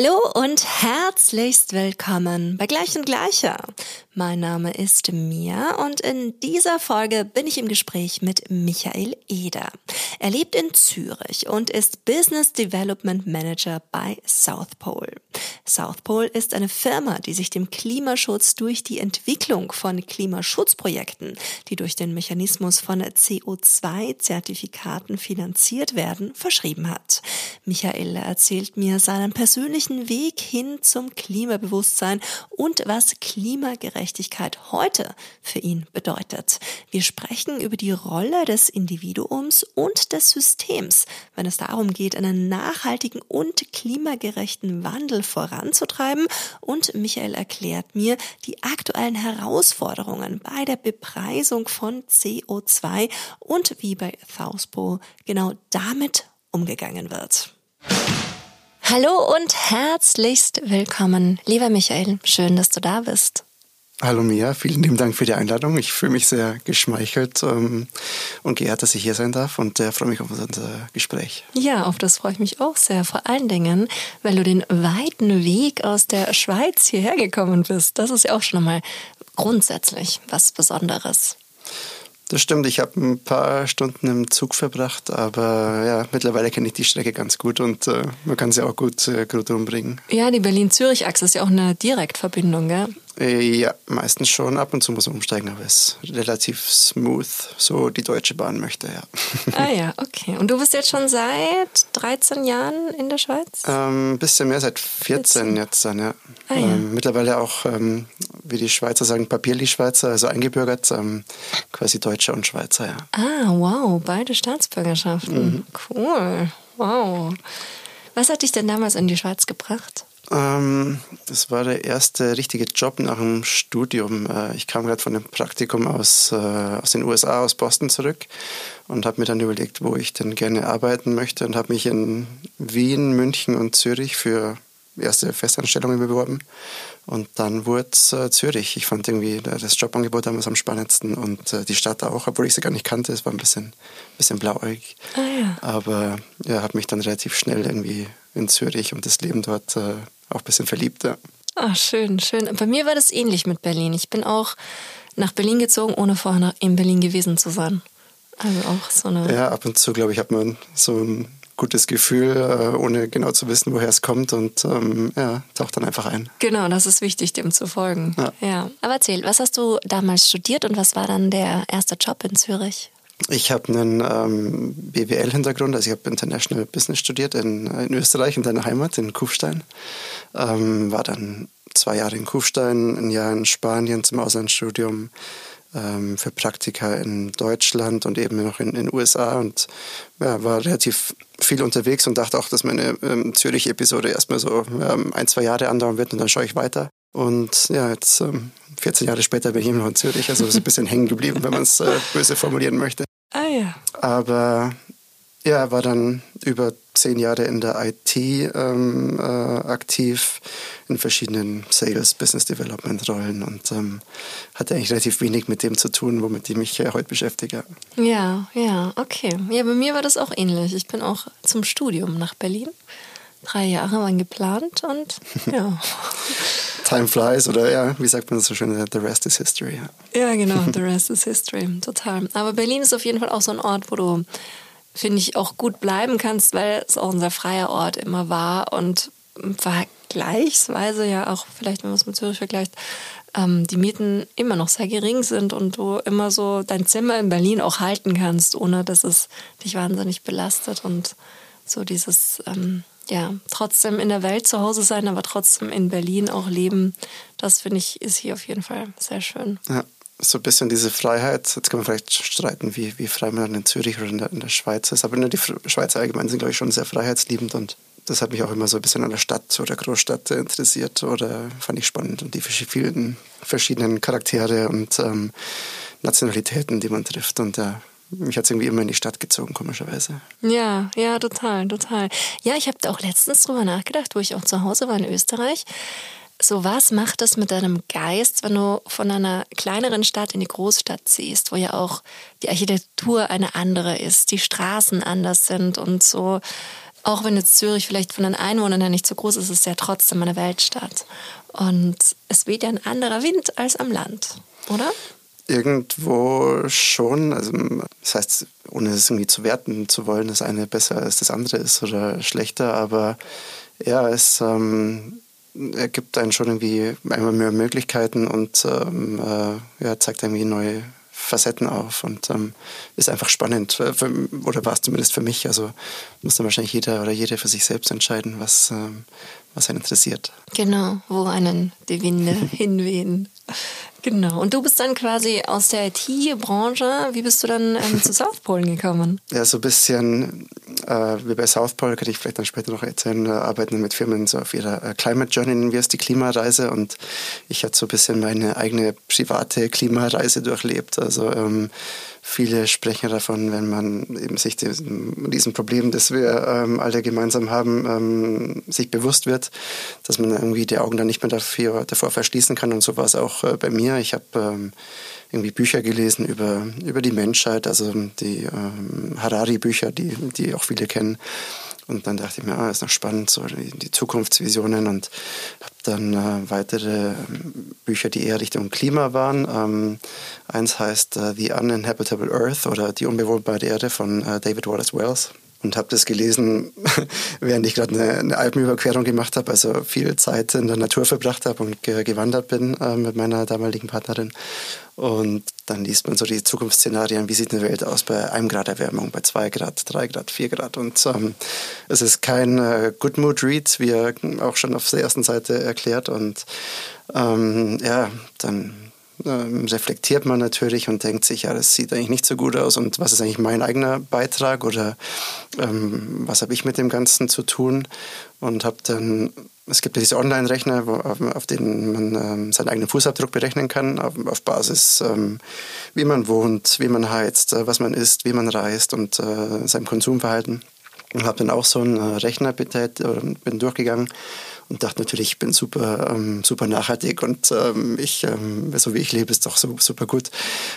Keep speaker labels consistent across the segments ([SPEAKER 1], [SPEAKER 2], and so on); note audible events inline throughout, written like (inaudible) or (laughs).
[SPEAKER 1] Hallo und herzlichst willkommen bei Gleich und Gleicher. Mein Name ist Mia und in dieser Folge bin ich im Gespräch mit Michael Eder. Er lebt in Zürich und ist Business Development Manager bei South Pole. South Pole ist eine Firma, die sich dem Klimaschutz durch die Entwicklung von Klimaschutzprojekten, die durch den Mechanismus von CO2-Zertifikaten finanziert werden, verschrieben hat. Michael erzählt mir seinen persönlichen Weg hin zum Klimabewusstsein und was Klimagerechtigkeit heute für ihn bedeutet. Wir sprechen über die Rolle des Individuums und des Systems, wenn es darum geht, einen nachhaltigen und klimagerechten Wandel voranzutreiben. Und Michael erklärt mir die aktuellen Herausforderungen bei der Bepreisung von CO2 und wie bei Fauspo genau damit umgegangen wird. Hallo und herzlichst willkommen, lieber Michael. Schön, dass du da bist.
[SPEAKER 2] Hallo Mia, vielen lieben Dank für die Einladung. Ich fühle mich sehr geschmeichelt ähm, und geehrt, dass ich hier sein darf und äh, freue mich auf unser Gespräch.
[SPEAKER 1] Ja, auf das freue ich mich auch sehr. Vor allen Dingen, weil du den weiten Weg aus der Schweiz hierher gekommen bist. Das ist ja auch schon einmal grundsätzlich was Besonderes.
[SPEAKER 2] Das stimmt, ich habe ein paar Stunden im Zug verbracht, aber ja, mittlerweile kenne ich die Strecke ganz gut und äh, man kann sie auch gut, äh, gut umbringen.
[SPEAKER 1] Ja, die Berlin-Zürich-Achse ist ja auch eine Direktverbindung, gell?
[SPEAKER 2] Äh, ja, meistens schon. Ab und zu muss man umsteigen, aber es ist relativ smooth, so die Deutsche Bahn möchte, ja. (laughs)
[SPEAKER 1] Ah ja, okay. Und du bist jetzt schon seit 13 Jahren in der Schweiz?
[SPEAKER 2] Ein ähm, bisschen mehr, seit 14, 14. jetzt dann, ja. Ah, ja. Ähm, mittlerweile auch, ähm, wie die Schweizer sagen, Papierli-Schweizer, also eingebürgert, ähm, quasi Deutscher und Schweizer, ja.
[SPEAKER 1] Ah, wow, beide Staatsbürgerschaften. Mhm. Cool, wow. Was hat dich denn damals in die Schweiz gebracht?
[SPEAKER 2] Ähm, das war der erste richtige Job nach dem Studium. Äh, ich kam gerade von einem Praktikum aus, äh, aus den USA, aus Boston zurück und habe mir dann überlegt, wo ich denn gerne arbeiten möchte und habe mich in Wien, München und Zürich für erste Festanstellungen beworben. Und dann wurde es äh, Zürich. Ich fand irgendwie das Jobangebot damals am spannendsten und äh, die Stadt auch, obwohl ich sie gar nicht kannte. Es war ein bisschen, bisschen blauäugig. Ah, ja. Aber ja, hat mich dann relativ schnell irgendwie in Zürich und das Leben dort äh, auch ein bisschen verliebt. Ja.
[SPEAKER 1] Ach, schön, schön. Bei mir war das ähnlich mit Berlin. Ich bin auch nach Berlin gezogen, ohne vorher in Berlin gewesen zu sein. Also auch so eine.
[SPEAKER 2] Ja, ab und zu, glaube ich, hat man so ein gutes Gefühl, äh, ohne genau zu wissen, woher es kommt und ähm, ja, taucht dann einfach ein.
[SPEAKER 1] Genau, das ist wichtig, dem zu folgen. Ja. ja. Aber erzähl, was hast du damals studiert und was war dann der erste Job in Zürich?
[SPEAKER 2] Ich habe einen ähm, BWL-Hintergrund, also ich habe International Business studiert in, in, Österreich, in deiner Heimat, in Kufstein. Ähm, war dann zwei Jahre in Kufstein, ein Jahr in Spanien zum Auslandsstudium, ähm, für Praktika in Deutschland und eben noch in den USA und ja, war relativ viel unterwegs und dachte auch, dass meine ähm, Zürich-Episode erstmal so ähm, ein, zwei Jahre andauern wird und dann schaue ich weiter. Und ja, jetzt 14 ähm, Jahre später bin ich immer noch in Zürich, also ist ein bisschen (laughs) hängen geblieben, wenn man es äh, böse formulieren möchte.
[SPEAKER 1] Ah ja.
[SPEAKER 2] Aber ja, war dann über zehn Jahre in der IT ähm, äh, aktiv, in verschiedenen Sales, Business Development Rollen und ähm, hatte eigentlich relativ wenig mit dem zu tun, womit ich mich äh, heute beschäftige.
[SPEAKER 1] Ja, ja, okay. Ja, bei mir war das auch ähnlich. Ich bin auch zum Studium nach Berlin. Drei Jahre waren geplant und (laughs) ja.
[SPEAKER 2] Time flies oder ja, wie sagt man das so schön, the rest is history.
[SPEAKER 1] Ja, ja genau, (laughs) the rest is history, total. Aber Berlin ist auf jeden Fall auch so ein Ort, wo du finde ich, auch gut bleiben kannst, weil es auch ein sehr freier Ort immer war und vergleichsweise ja auch, vielleicht wenn man es mit Zürich vergleicht, ähm, die Mieten immer noch sehr gering sind und du immer so dein Zimmer in Berlin auch halten kannst, ohne dass es dich wahnsinnig belastet und so dieses, ähm, ja, trotzdem in der Welt zu Hause sein, aber trotzdem in Berlin auch leben, das finde ich, ist hier auf jeden Fall sehr schön.
[SPEAKER 2] Ja so ein bisschen diese Freiheit. Jetzt kann man vielleicht streiten, wie, wie frei man in Zürich oder in der, in der Schweiz ist. Aber nur die Schweizer allgemein sind, glaube ich, schon sehr freiheitsliebend und das hat mich auch immer so ein bisschen an der Stadt oder Großstadt interessiert oder fand ich spannend und die vielen verschiedenen Charaktere und ähm, Nationalitäten, die man trifft. Und ja, mich hat es irgendwie immer in die Stadt gezogen, komischerweise.
[SPEAKER 1] Ja, ja, total, total. Ja, ich habe auch letztens drüber nachgedacht, wo ich auch zu Hause war in Österreich So, was macht es mit deinem Geist, wenn du von einer kleineren Stadt in die Großstadt ziehst, wo ja auch die Architektur eine andere ist, die Straßen anders sind und so. Auch wenn jetzt Zürich vielleicht von den Einwohnern her nicht so groß ist, ist es ja trotzdem eine Weltstadt. Und es weht ja ein anderer Wind als am Land, oder?
[SPEAKER 2] Irgendwo schon. Also, das heißt, ohne es irgendwie zu werten zu wollen, das eine besser als das andere ist oder schlechter, aber ja, es ähm, ergibt einen schon irgendwie einmal mehr Möglichkeiten und ähm, äh, ja, zeigt irgendwie neue Facetten auf und ähm, ist einfach spannend, äh, für, oder war es zumindest für mich. Also muss dann wahrscheinlich jeder oder jede für sich selbst entscheiden, was, ähm, was einen interessiert.
[SPEAKER 1] Genau, wo einen die Winde (laughs) hinwehen. Genau. Und du bist dann quasi aus der IT-Branche. Wie bist du dann ähm, zu (laughs) South Pole gekommen?
[SPEAKER 2] Ja, so ein bisschen äh, wie bei South Pole, kann ich vielleicht dann später noch erzählen, äh, arbeiten mit Firmen so auf ihrer äh, Climate Journey, nennen wir es die Klimareise. Und ich hatte so ein bisschen meine eigene private Klimareise durchlebt. Also ähm, Viele sprechen davon, wenn man eben sich diesem, diesem Problem, das wir ähm, alle gemeinsam haben, ähm, sich bewusst wird, dass man irgendwie die Augen dann nicht mehr dafür, davor verschließen kann. Und so war es auch äh, bei mir. Ich habe ähm, irgendwie Bücher gelesen über, über die Menschheit, also die ähm, Harari-Bücher, die, die auch viele kennen. Und dann dachte ich mir, ah, ist noch spannend, so die, Zukunftsvisionen und habe dann äh, weitere ähm, Bücher, die eher Richtung Klima waren. Ähm, eins heißt uh, The Uninhabitable Earth oder Die unbewohnbare Erde von uh, David Wallace Wells und habe das gelesen, (laughs) während ich gerade eine, eine, Alpenüberquerung gemacht habe, also viel Zeit in der Natur verbracht habe und ge gewandert bin äh, mit meiner damaligen Partnerin. Und dann liest man so die Zukunftsszenarien, wie sieht eine Welt aus bei einem Grad Erwärmung, bei zwei Grad, drei Grad, vier Grad. Und ähm, es ist kein äh, Good Mood Read, wie er auch schon auf der ersten Seite erklärt. Und ähm, ja, dann ähm, reflektiert man natürlich und denkt sich, ja, das sieht eigentlich nicht so gut aus und was ist eigentlich mein eigener Beitrag oder ähm, was habe ich mit dem Ganzen zu tun und habe dann es gibt ja diese Online-Rechner, auf, auf, denen man ähm, seinen eigenen Fußabdruck berechnen kann, auf, auf Basis, ähm, wie man wohnt, wie man heizt, äh, was man isst, wie man reist und äh, seinem Konsumverhalten. Und habe dann auch so einen äh, Rechner betät, bin durchgegangen und dachte natürlich, ich bin super, ähm, super nachhaltig und ähm, ich, ähm, so wie ich lebe, ist doch so, super gut.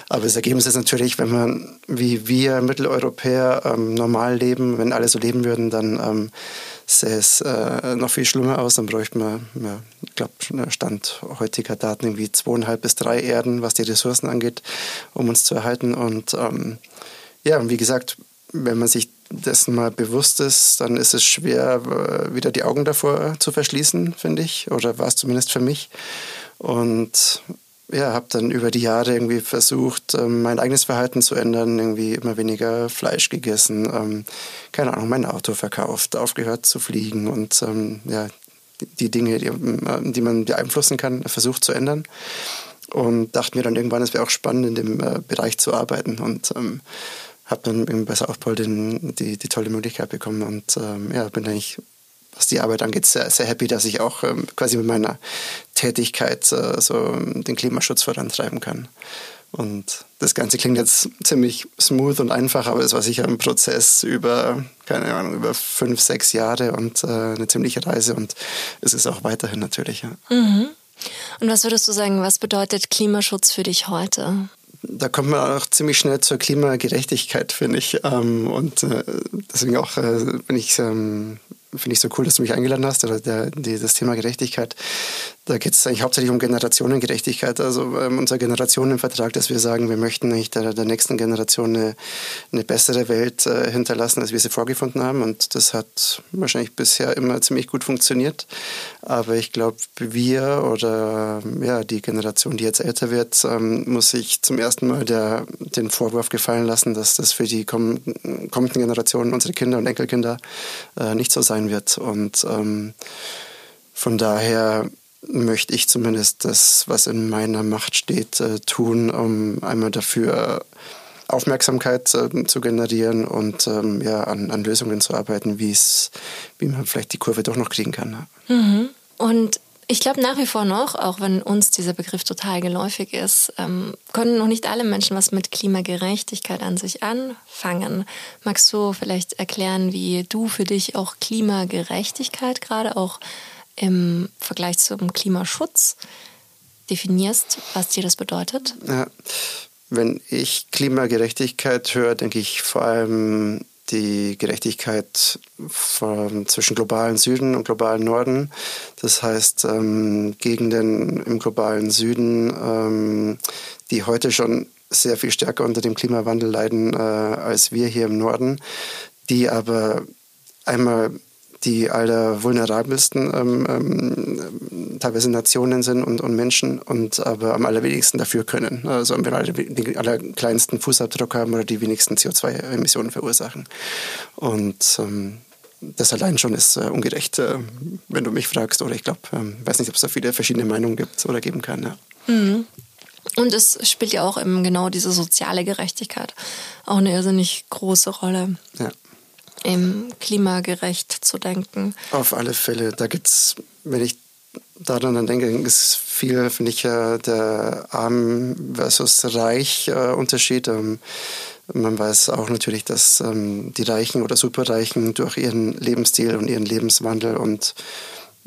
[SPEAKER 2] Aber das Ergebnis ist natürlich, wenn man wie wir Mitteleuropäer ähm, normal leben, wenn alle so leben würden, dann ähm, sähe es äh, noch viel schlimmer aus. Dann bräuchte man, ja, ich glaube, Stand heutiger Daten irgendwie zweieinhalb bis drei Erden, was die Ressourcen angeht, um uns zu erhalten. Und ähm, ja, wie gesagt, wenn man sich dessen mal bewusst ist, dann ist es schwer, äh, wieder die Augen davor zu verschließen, finde ich. Oder war es zumindest für mich. Und ja, habe dann über die Jahre irgendwie versucht, ähm, mein eigenes Verhalten zu ändern, irgendwie immer weniger Fleisch gegessen, ähm, keine Ahnung, mein Auto verkauft, aufgehört zu fliegen und ähm, ja, die Dinge, die, man beeinflussen kann, versucht zu ändern. Und dachte mir dann irgendwann, es wäre auch spannend, in dem äh, Bereich zu arbeiten. Und ähm, habe dann bei Southpol den, die, die tolle Möglichkeit bekommen und ähm, ja, bin eigentlich, was die Arbeit angeht, sehr, sehr happy, dass ich auch ähm, quasi mit meiner Tätigkeit äh, so den Klimaschutz vorantreiben kann. Und das Ganze klingt jetzt ziemlich smooth und einfach, aber es war sicher ein Prozess über, keine Ahnung, über fünf, sechs Jahre und äh, eine ziemliche Reise und es ist auch weiterhin natürlich. Ja.
[SPEAKER 1] Mhm. Und was würdest du sagen, was bedeutet Klimaschutz für dich heute?
[SPEAKER 2] Da kommt man auch ziemlich schnell zur Klimagerechtigkeit, finde ich. Ähm, und äh, deswegen auch äh, bin ich ähm, finde ich so cool, dass du mich eingeladen hast, oder der, die, das Thema Gerechtigkeit. Da geht es eigentlich hauptsächlich um Generationengerechtigkeit, also ähm, unser Generationenvertrag, dass wir sagen, wir möchten eigentlich der, der nächsten Generation eine, eine bessere Welt äh, hinterlassen, als wir sie vorgefunden haben. Und das hat wahrscheinlich bisher immer ziemlich gut funktioniert. Aber ich glaube, wir oder ja, die Generation, die jetzt älter wird, ähm, muss sich zum ersten Mal der, den Vorwurf gefallen lassen, dass das für die kommenden Generationen, unsere Kinder und Enkelkinder, äh, nicht so sein sein wird. Und ähm, von daher möchte ich zumindest das, was in meiner Macht steht, äh, tun, um einmal dafür Aufmerksamkeit äh, zu generieren und ähm, ja, an, an, Lösungen zu arbeiten, wie man vielleicht die Kurve doch noch kriegen kann.
[SPEAKER 1] Mhm. Und ich glaube nach wie vor noch, auch wenn uns dieser Begriff total geläufig ist, ähm, können noch nicht alle Menschen was mit Klimagerechtigkeit an sich anfangen. Magst du vielleicht erklären, wie du für dich auch Klimagerechtigkeit gerade auch im Vergleich zum Klimaschutz definierst, was dir das bedeutet?
[SPEAKER 2] Ja. Wenn ich Klimagerechtigkeit höre, denke ich vor allem die Gerechtigkeit von, zwischen globalen Süden und globalen Norden. Das heißt, ähm, Gegenden im globalen Süden, ähm, die heute schon sehr viel stärker unter dem Klimawandel leiden äh, als wir hier im Norden, die aber einmal die aller vulnerabelsten ähm, ähm, teilweise Nationen sind und, und Menschen und aber am allerwenigsten dafür können. Also am aller, den allerkleinsten Fußabdruck haben oder die wenigsten CO2-Emissionen verursachen. Und ähm, das allein schon ist äh, ungerecht, äh, wenn du mich fragst. Oder ich glaube, ähm, weiß nicht, ob es da viele verschiedene Meinungen gibt oder geben kann. Ja.
[SPEAKER 1] Mhm. Und es spielt ja auch eben genau diese soziale Gerechtigkeit auch eine irrsinnig große Rolle. Ja im klimagerecht zu denken.
[SPEAKER 2] Auf alle Fälle. Da gibt es, wenn ich daran denke, ist viel, finde ich, der arm versus reich äh, Unterschied. Ähm, man weiß auch natürlich, dass ähm, die Reichen oder Superreichen durch ihren Lebensstil und ihren Lebenswandel und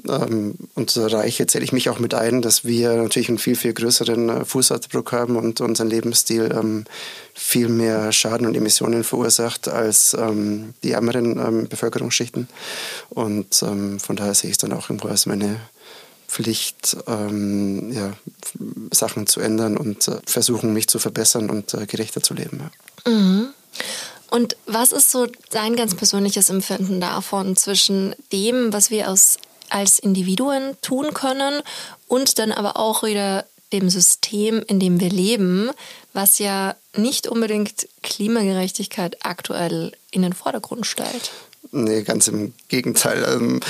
[SPEAKER 2] und Reiche zähle ich mich auch mit ein, dass wir natürlich einen viel, viel größeren äh, Fußabdruck haben und unseren Lebensstil ähm, viel mehr Schaden und Emissionen verursacht als ähm, die ärmeren ähm, Bevölkerungsschichten. Und ähm, von daher sehe ich es dann auch irgendwo als meine Pflicht, ähm, ja, Sachen zu ändern und äh, versuchen, mich zu verbessern und äh, gerechter zu leben.
[SPEAKER 1] Mhm. Und was ist so dein ganz persönliches Empfinden davon zwischen dem, was wir aus als Individuen tun können und dann aber auch wieder dem System, in dem wir leben, was ja nicht unbedingt Klimagerechtigkeit aktuell in den Vordergrund stellt.
[SPEAKER 2] Nee, ganz im Gegenteil. Ähm,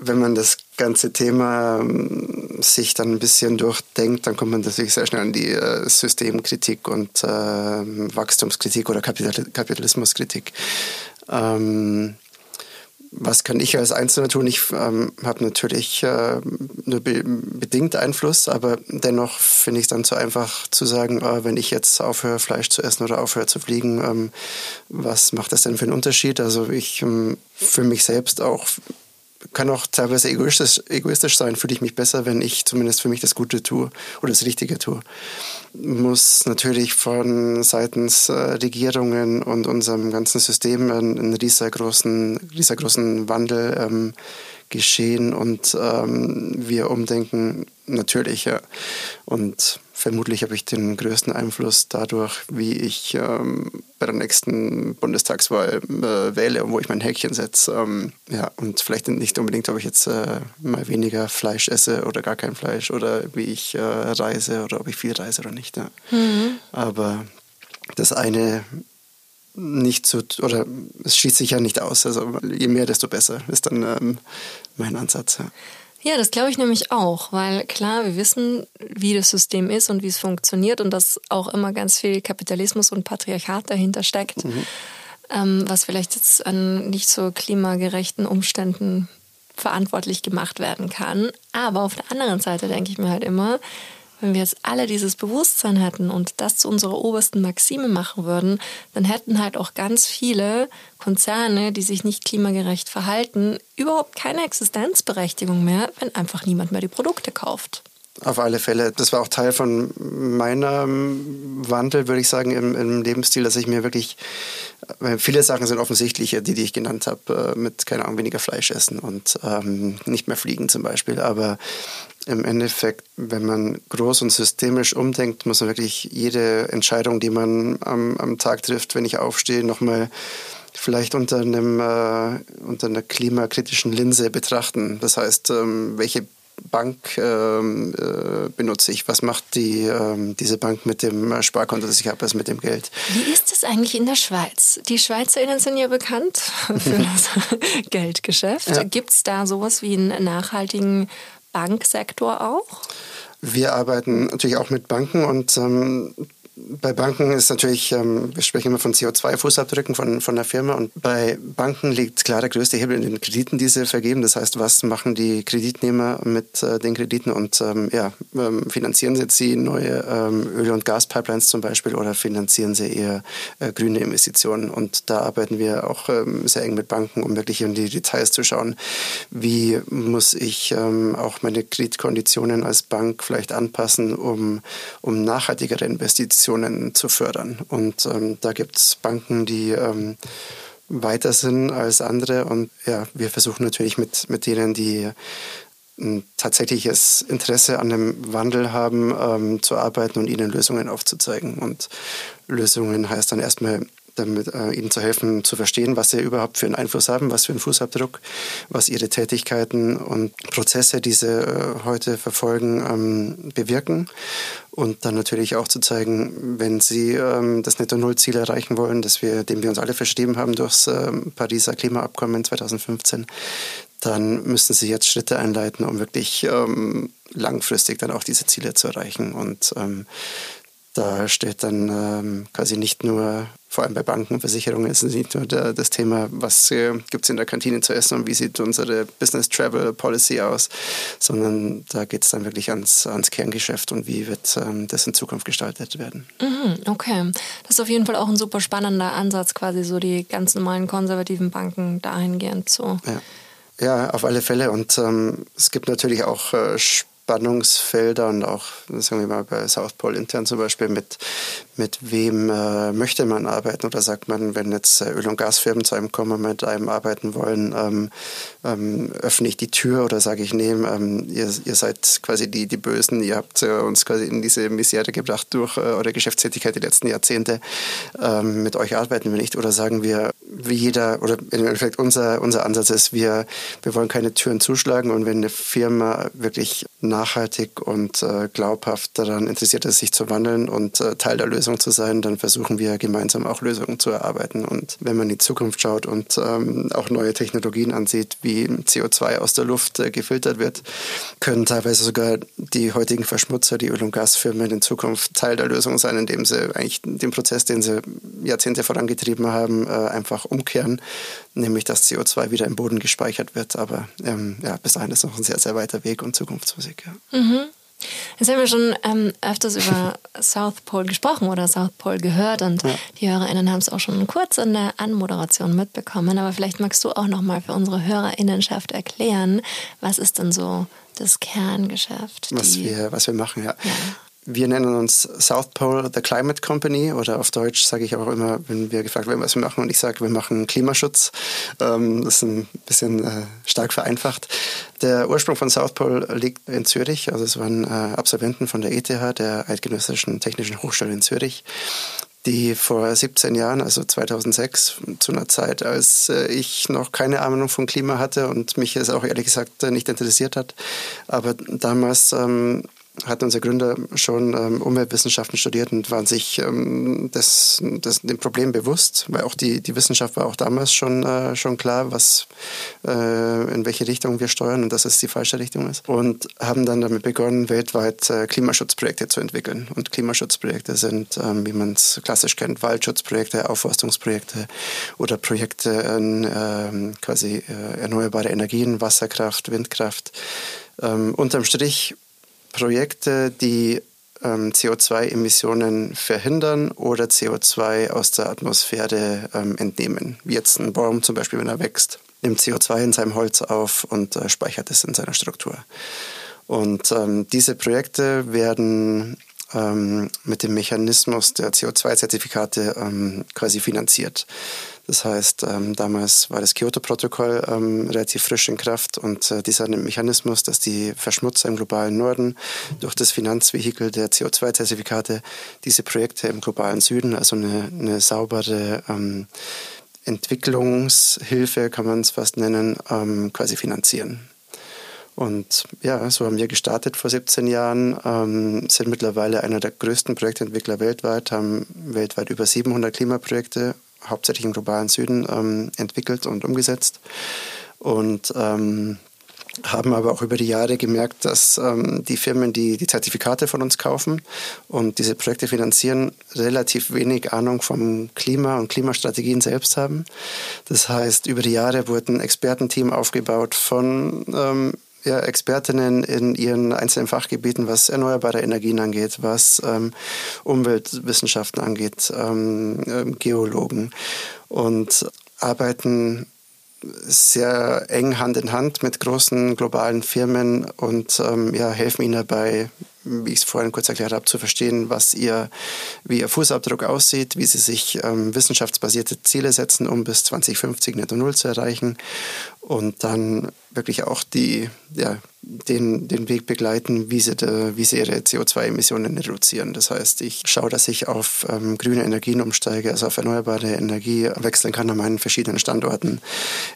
[SPEAKER 2] wenn man das ganze Thema ähm, sich dann ein bisschen durchdenkt, dann kommt man natürlich sehr schnell an die äh, Systemkritik und äh, Wachstumskritik oder Kapitalismuskritik. Ähm, was kann ich als Einzelner tun? Ich ähm, habe natürlich äh, nur be bedingt Einfluss, aber dennoch finde ich es dann zu einfach zu sagen, äh, wenn ich jetzt aufhöre, Fleisch zu essen oder aufhöre zu fliegen, ähm, was macht das denn für einen Unterschied? Also ich ähm, für mich selbst auch kann auch teilweise egoistisch, egoistisch sein, fühle ich mich besser, wenn ich zumindest für mich das Gute tue oder das Richtige tue. Muss natürlich von seitens äh, Regierungen und unserem ganzen System einen, einen riesengroßen, riesengroßen Wandel ähm, geschehen und ähm, wir umdenken natürlich. Ja. Und vermutlich habe ich den größten Einfluss dadurch, wie ich ähm, bei der nächsten Bundestagswahl äh, wähle und wo ich mein Häkchen setze. Ähm, ja, und vielleicht nicht unbedingt, ob ich jetzt äh, mal weniger Fleisch esse oder gar kein Fleisch oder wie ich äh, reise oder ob ich viel reise oder nicht. Ja. Mhm. Aber das eine nicht zu, oder es schließt sich ja nicht aus. Also je mehr, desto besser ist dann ähm, mein Ansatz. Ja.
[SPEAKER 1] Ja, das glaube ich nämlich auch, weil klar, wir wissen, wie das System ist und wie es funktioniert und dass auch immer ganz viel Kapitalismus und Patriarchat dahinter steckt, mhm. ähm, was vielleicht jetzt an nicht so klimagerechten Umständen verantwortlich gemacht werden kann. Aber auf der anderen Seite denke ich mir halt immer, wenn wir jetzt alle dieses Bewusstsein hätten und das zu unserer obersten Maxime machen würden, dann hätten halt auch ganz viele Konzerne, die sich nicht klimagerecht verhalten, überhaupt keine Existenzberechtigung mehr, wenn einfach niemand mehr die Produkte kauft.
[SPEAKER 2] Auf alle Fälle. Das war auch Teil von meinem Wandel, würde ich sagen, im, im Lebensstil, dass ich mir wirklich, viele Sachen sind offensichtlich, die, die ich genannt habe, äh, mit, keine Ahnung, weniger Fleisch essen und ähm, nicht mehr fliegen zum Beispiel. Aber im Endeffekt, wenn man groß und systemisch umdenkt, muss man wirklich jede Entscheidung, die man am, am Tag trifft, wenn ich aufstehe, nochmal vielleicht unter, einem, äh, unter einer klimakritischen Linse betrachten. Das heißt, ähm, welche Bank ähm, äh, benutze ich? Was macht die, ähm, diese Bank mit dem Sparkonto, das ich habe, also mit dem Geld?
[SPEAKER 1] Wie ist es eigentlich in der Schweiz? Die SchweizerInnen sind ja bekannt (laughs) für das (laughs) Geldgeschäft. Ja. Gibt es da sowas wie einen nachhaltigen Banksektor auch?
[SPEAKER 2] Wir arbeiten natürlich auch mit Banken und ähm, bei Banken ist natürlich, ähm, wir sprechen immer von CO2-Fußabdrücken von, von der Firma und bei Banken liegt klar der größte Hebel in den Krediten, die sie vergeben. Das heißt, was machen die Kreditnehmer mit äh, den Krediten und ähm, ja, ähm, finanzieren sie jetzt die neue ähm, Öl- und Gaspipelines zum Beispiel oder finanzieren sie eher äh, grüne Investitionen? Und da arbeiten wir auch ähm, sehr eng mit Banken, um wirklich in die Details zu schauen. Wie muss ich ähm, auch meine Kreditkonditionen als Bank vielleicht anpassen, um, um nachhaltigere Investitionen Investitionen zu fördern. Und ähm, da gibt es Banken, die ähm, weiter sind als andere. Und ja, wir versuchen natürlich mit, mit denen, die ein tatsächliches Interesse an dem Wandel haben, ähm, zu arbeiten und ihnen Lösungen aufzuzeigen. Und Lösungen heißt dann erstmal damit äh, ihnen zu helfen, zu verstehen, was sie überhaupt für einen Einfluss haben, was für einen Fußabdruck, was ihre Tätigkeiten und Prozesse, die sie äh, heute verfolgen, ähm, bewirken. Und dann natürlich auch zu zeigen, wenn sie ähm, das Netto-Null-Ziel erreichen wollen, das wir, dem wir uns alle verschrieben haben durchs äh, Pariser Klimaabkommen 2015, dann müssen sie jetzt Schritte einleiten, um wirklich ähm, langfristig dann auch diese Ziele zu erreichen. Und ähm, da steht dann ähm, quasi nicht nur, vor allem bei Banken und Versicherungen, ist es nicht nur der, das Thema, was äh, gibt es in der Kantine zu essen und wie sieht unsere Business Travel Policy aus, sondern da geht es dann wirklich ans, ans Kerngeschäft und wie wird ähm, das in Zukunft gestaltet werden.
[SPEAKER 1] Mhm, okay, das ist auf jeden Fall auch ein super spannender Ansatz, quasi so die ganz normalen konservativen Banken dahingehend zu.
[SPEAKER 2] Ja. Ja, auf alle Fälle. Und ähm, es gibt natürlich auch äh, Spannungsfelder und auch, sagen wir mal, bei South Pole intern zum Beispiel, mit, mit wem äh, möchte man arbeiten? Oder sagt man, wenn jetzt äh, Öl- und Gasfirmen zu einem kommen und mit einem arbeiten wollen, ähm, ähm, öffne ich die Tür oder sage ich, nee, ähm, ihr, ihr seid quasi die, die Bösen, ihr habt äh, uns quasi in diese Misere gebracht durch äh, eure Geschäftstätigkeit die letzten Jahrzehnte, ähm, mit euch arbeiten wir nicht? Oder sagen wir, wie jeder, oder im Endeffekt unser, unser Ansatz ist, wir, wir wollen keine Türen zuschlagen und wenn eine Firma wirklich nachhaltig und äh, glaubhaft daran interessiert ist, sich zu wandeln und äh, Teil der Lösung zu sein, dann versuchen wir gemeinsam auch Lösungen zu erarbeiten. Und wenn man in die Zukunft schaut und ähm, auch neue Technologien ansieht, wie CO2 aus der Luft äh, gefiltert wird, können teilweise sogar die heutigen Verschmutzer, die Öl- und Gasfirmen in Zukunft Teil der Lösung sein, indem sie eigentlich den Prozess, den sie Jahrzehnte vorangetrieben haben, äh, einfach umkehren, nämlich dass CO2 wieder im Boden gespeichert wird. Aber ähm, ja, bis dahin ist noch ein sehr, sehr weiter Weg und Zukunftsmusik. Ja.
[SPEAKER 1] Mhm. Jetzt haben wir schon ähm, öfters über (laughs) South Pole gesprochen oder South Pole gehört und ja. die HörerInnen haben es auch schon kurz in der Anmoderation mitbekommen. Aber vielleicht magst du auch nochmal für unsere HörerInnenschaft erklären, was ist denn so das Kerngeschäft?
[SPEAKER 2] Was, wir, was wir machen, ja. ja. Wir nennen uns South Pole The Climate Company oder auf Deutsch sage ich auch immer, wenn wir gefragt werden, was wir machen und ich sage, wir machen Klimaschutz. Ähm, das ist ein bisschen äh, stark vereinfacht. Der Ursprung von South Pole liegt in Zürich. Also es waren äh, Absolventen von der ETH, der Eidgenössischen Technischen Hochschule in Zürich die vor 17 Jahren, also 2006, zu einer Zeit, als äh, ich noch keine Ahnung von Klima hatte und mich es auch ehrlich gesagt nicht interessiert hat. Aber damals ähm, hat unser Gründer schon ähm, Umweltwissenschaften studiert und waren sich ähm, des, des, dem Problem bewusst, weil auch die, die Wissenschaft war auch damals schon, äh, schon klar, was, äh, in welche Richtung wir steuern und dass es die falsche Richtung ist. Und haben dann damit begonnen, weltweit äh, Klimaschutzprojekte zu entwickeln. Und Klimaschutzprojekte sind, ähm, wie man es klassisch kennt, Waldschutzprojekte, Aufforstungsprojekte oder Projekte in ähm, quasi äh, erneuerbare Energien, Wasserkraft, Windkraft. Ähm, unterm Strich Projekte, die ähm, CO2-Emissionen verhindern oder CO2 aus der Atmosphäre ähm, entnehmen. Wie jetzt ein Baum zum Beispiel, wenn er wächst, nimmt CO2 in seinem Holz auf und äh, speichert es in seiner Struktur. Und ähm, diese Projekte werden ähm, mit dem Mechanismus der CO2-Zertifikate ähm, quasi finanziert. Das heißt, ähm, damals war das Kyoto-Protokoll ähm, relativ frisch in Kraft und äh, dieser Mechanismus, dass die Verschmutzer im globalen Norden durch das Finanzvehikel der CO2-Zertifikate diese Projekte im globalen Süden, also eine, eine saubere ähm, Entwicklungshilfe, kann man es fast nennen, ähm, quasi finanzieren. Und ja, so haben wir gestartet vor 17 Jahren, ähm, sind mittlerweile einer der größten Projektentwickler weltweit, haben weltweit über 700 Klimaprojekte hauptsächlich im globalen Süden ähm, entwickelt und umgesetzt. Und ähm, haben aber auch über die Jahre gemerkt, dass ähm, die Firmen, die die Zertifikate von uns kaufen und diese Projekte finanzieren, relativ wenig Ahnung vom Klima und Klimastrategien selbst haben. Das heißt, über die Jahre wurde ein Expertenteam aufgebaut von ähm, ja, Expertinnen in ihren einzelnen Fachgebieten, was erneuerbare Energien angeht, was ähm, Umweltwissenschaften angeht, ähm, ähm Geologen und arbeiten sehr eng Hand in Hand mit großen globalen Firmen und ähm, ja, helfen ihnen dabei, wie ich es vorhin kurz erklärt habe, zu verstehen, was ihr, wie ihr Fußabdruck aussieht, wie sie sich ähm, wissenschaftsbasierte Ziele setzen, um bis 2050 Netto Null zu erreichen und dann wirklich auch die, ja, den, den Weg begleiten, wie sie, de, wie sie ihre CO2-Emissionen reduzieren. Das heißt, ich schaue, dass ich auf ähm, grüne Energien umsteige, also auf erneuerbare Energie wechseln kann an meinen verschiedenen Standorten.